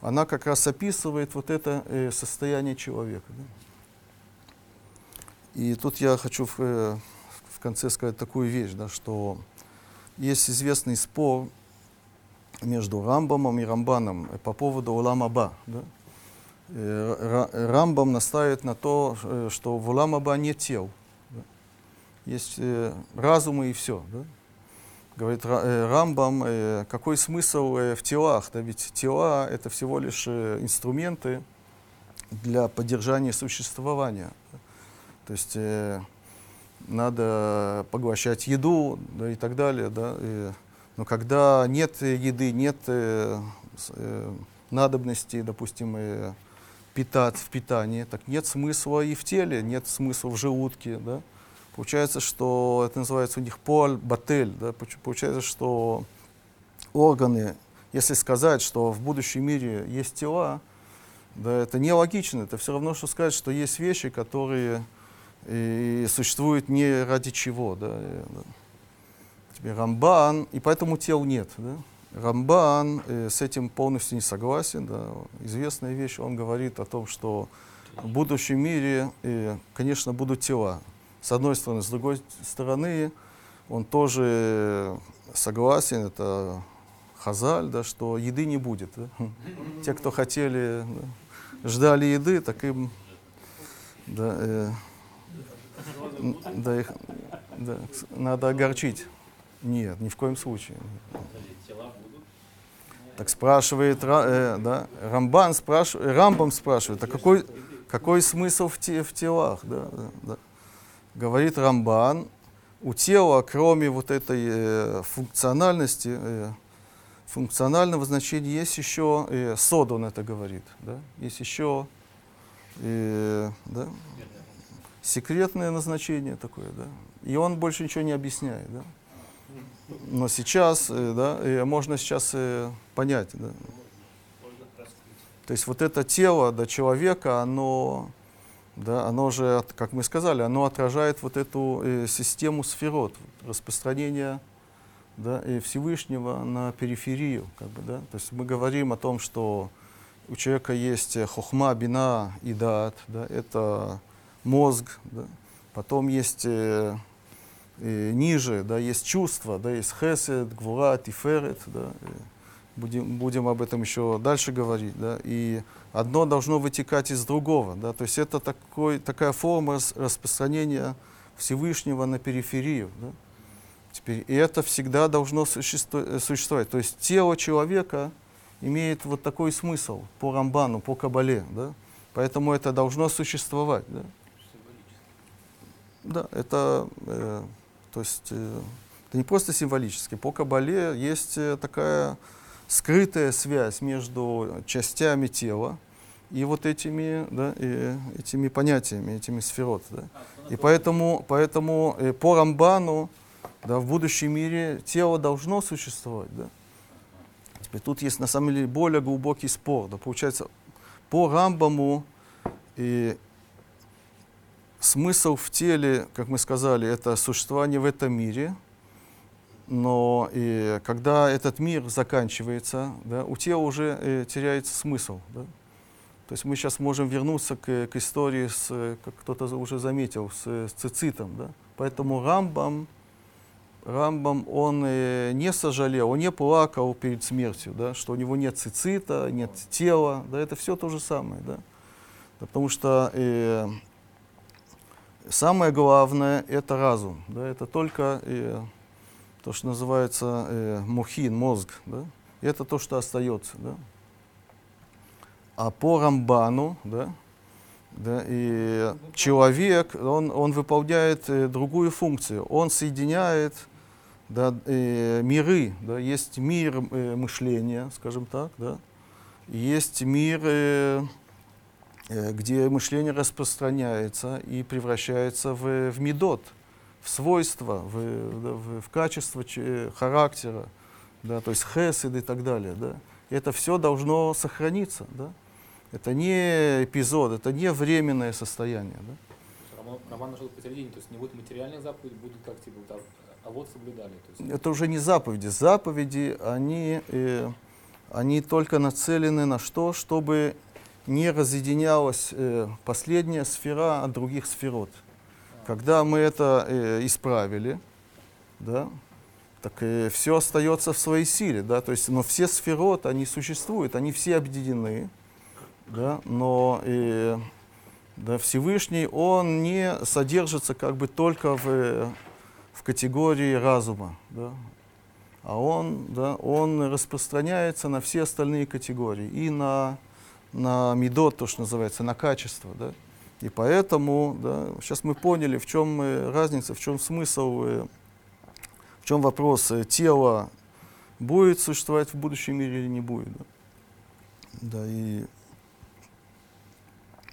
она как раз описывает вот это э, состояние человека. да. И тут я хочу в, э, в конце сказать такую вещь, да, что есть известный спор между Рамбамом и Рамбаном по поводу Улам-Аба. Да? Э, Ра- Рамбам настаивает на то, э, что в Улам-Аба нет тел. да. Есть э, разумы и все. Да? говорит Ра- э, Рамбам, э, какой смысл э, в телах? Да ведь тела это всего лишь э, инструменты для поддержания существования. То есть э, надо поглощать еду да, и так далее. Да, но когда нет э, еды, нет э, э, надобности, допустим, э, питать в питании, так нет смысла и в теле, нет смысла в желудке. Да. Получается, что это называется у них поль батель. Да, получается, что органы, если сказать, что в будущем мире есть тела, да, это нелогично. Это все равно, что сказать, что есть вещи, которые и существуют не ради чего. Да, и, да. Теперь Рамбан, и поэтому тел нет. Да. Рамбан э, с этим полностью не согласен. Да. Известная вещь, он говорит о том, что в будущем мире, э, конечно, будут тела. С одной стороны, с другой стороны, он тоже согласен, это Хазаль, да, что еды не будет. да. (laughs) Те, кто хотели, да, ждали еды, так им да, э, да, их, да, надо огорчить. Нет, ни в коем случае. Так спрашивает Ра- э, да, Рамбан спрашивает, Рамбам спрашивает, а какой, какой смысл в, те, в телах? Да, да, да. Говорит Рамбан, у тела, кроме вот этой э, функциональности, э, функционального значения, есть еще, э, Сод он это говорит, да, есть еще э, да, секретное назначение такое, да, и он больше ничего не объясняет, да. Но сейчас, э, да, можно сейчас э, понять, да. То есть вот это тело да, человека, оно, да, оно же, как мы сказали, оно отражает вот эту э, систему сферот, распространение да, и Всевышнего на периферию. Как бы, да? То есть мы говорим о том, что у человека есть э, хохма, бина и даат, да, это мозг, да. потом есть ниже, да, есть чувства, да, есть хесед, гвура, тиферет, да, э, будем, будем об этом еще дальше говорить, да, и одно должно вытекать из другого, да, то есть это такой, такая форма рас- распространения Всевышнего на периферию, да. Теперь, и это всегда должно э, существовать, то есть тело человека имеет вот такой смысл по Рамбану, по Кабале, да, поэтому это должно существовать, да. Да, это, э, то есть, э, это не просто символически. По Кабале есть э, такая скрытая связь между частями тела и вот этими, да, и этими понятиями, этими сферот. Да. И поэтому, поэтому э, по Рамбану да, в будущем мире тело должно существовать. Да. Теперь тут есть на самом деле более глубокий спор. Да. Получается, по Рамбаму и смысл в теле, как мы сказали, это существование в этом мире. Но и когда этот мир заканчивается, да, у тела уже э, теряется смысл. Да? То есть мы сейчас можем вернуться к, к истории, с, как кто-то уже заметил, с, с цицитом. Да? Поэтому Рамбам, Рамбам, он э, не сожалел, он не плакал перед смертью, да, что у него нет цицита, нет тела. Да, это все то же самое. Да? Да, потому что э, самое главное – это разум. Да, это только э, то, что называется э, мухин, мозг. Да? Это то, что остается. Да? А по Рамбану, да, да, и человек, он, он выполняет э, другую функцию. Он соединяет да, э, миры. Да, есть мир э, мышления, скажем так, да, есть мир, э, где мышление распространяется и превращается в, в медот, в свойства, в, в, в качество че- характера, да, то есть хесед и так далее. Да. И это все должно сохраниться. Да. Это не эпизод, это не временное состояние. Да. Роман, Роман нашел посередине, то есть не будет материальных заповедей, будут как типа, вот, а, а вот соблюдали. То есть, Это уже не заповеди. Заповеди, они, э, они только нацелены на что? Чтобы не разъединялась э, последняя сфера от других сферот. Когда мы это э, исправили, да, так все остается в своей силе, да, то есть, но все сферот, они существуют, они все объединены, да, но э, да, Всевышний, он не содержится как бы только в, э, в категории разума, да, а он, да, он распространяется на все остальные категории. И на, на медот, то, что называется, на качество. Да. И поэтому, да, сейчас мы поняли, в чем э, разница, в чем смысл, э, в чем вопрос, э, тело будет существовать в будущем мире или не будет. Да, да и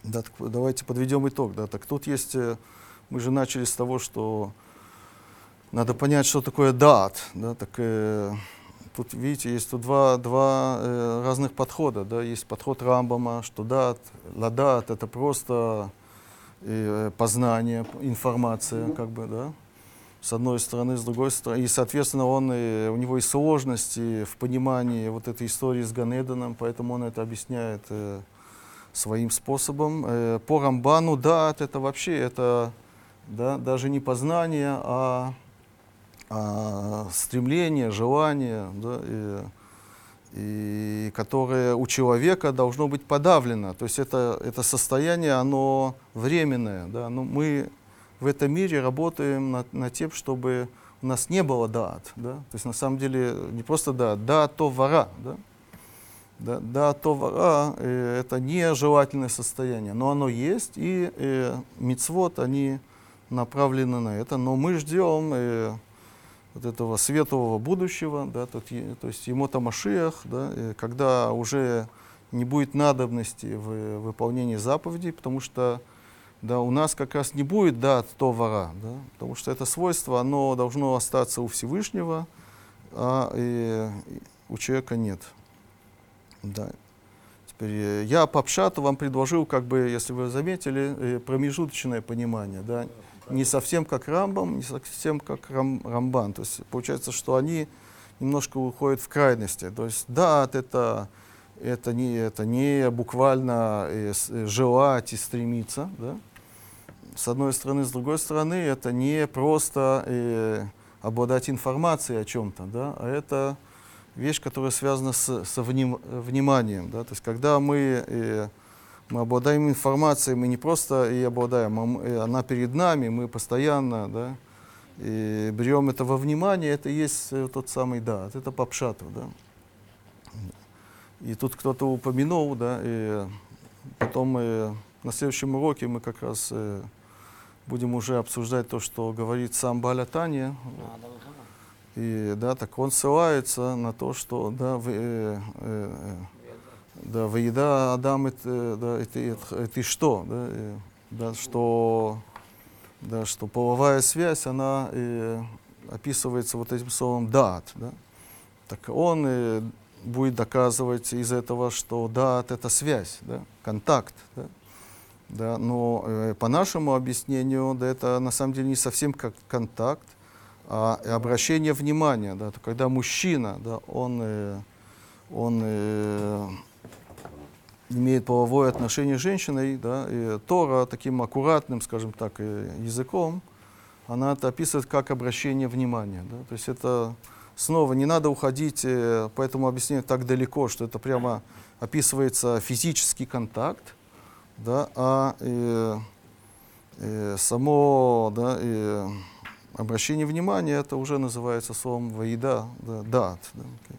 да, так давайте подведем итог. Да, так тут есть, мы же начали с того, что надо понять, что такое дат. Да, так, э, тут, видите, есть тут два, два э, разных подхода. Да, есть подход Рамбама, что дат, ладат это просто э, познание, информация, как бы, да, с одной стороны, с другой стороны. И, соответственно, он, э, у него есть сложности в понимании вот этой истории с Ганеданом, поэтому он это объясняет э, своим способом. Э, по Рамбану, да, это вообще это да, даже не познание, а, а стремление, желание, да, и, и которое у человека должно быть подавлено. То есть это, это состояние, оно временное. Да, но мы в этом мире работаем над, над тем, чтобы у нас не было дат. Да? То есть на самом деле не просто да, да, то вора. Да? Да, да, то вора э, это нежелательное состояние, но оно есть, и э, мицвод, они направлены на это. Но мы ждем э, вот этого светлого будущего, да, то, то есть Емота Машиах, да, э, когда уже не будет надобности в выполнении заповедей, потому что да, у нас как раз не будет да, то вора, да, потому что это свойство, оно должно остаться у Всевышнего, а э, у человека нет. Да. Теперь э, я по вам предложил, как бы, если вы заметили, э, промежуточное понимание. Да? Не совсем как Рамбам, не совсем как Рам, Рамбан. То есть получается, что они немножко уходят в крайности. То есть да, это, это, не, это не буквально э, э, желать и стремиться. Да? С одной стороны, с другой стороны, это не просто э, обладать информацией о чем-то, да? а это вещь, которая связана с, со вним, вниманием. Да? То есть, когда мы, э, мы обладаем информацией, мы не просто и обладаем, а мы, она перед нами, мы постоянно да, и берем это во внимание, это и есть э, тот самый да, это по пшату. Да? И тут кто-то упомянул, да, и потом э, на следующем уроке мы как раз э, будем уже обсуждать то, что говорит сам Баля Таня. И да, так он ссылается на то, что да, в, э, э, да, еда Адам это, да, это, это, это что, да, да, что, да, что половая связь, она э, описывается вот этим словом дат, да. Так он э, будет доказывать из этого, что дат это связь, да, контакт, да. Да, но э, по нашему объяснению, да, это на самом деле не совсем как контакт, а обращение внимания, да, то когда мужчина, да, он, э, он э, имеет половое отношение с женщиной, да, и Тора таким аккуратным, скажем так, э, языком, она это описывает как обращение внимания. Да, то есть это снова не надо уходить э, по этому объяснению так далеко, что это прямо описывается физический контакт, да, а э, э, само да, э, обращение внимания, это уже называется словом «ваида», да, «дат». Да, okay.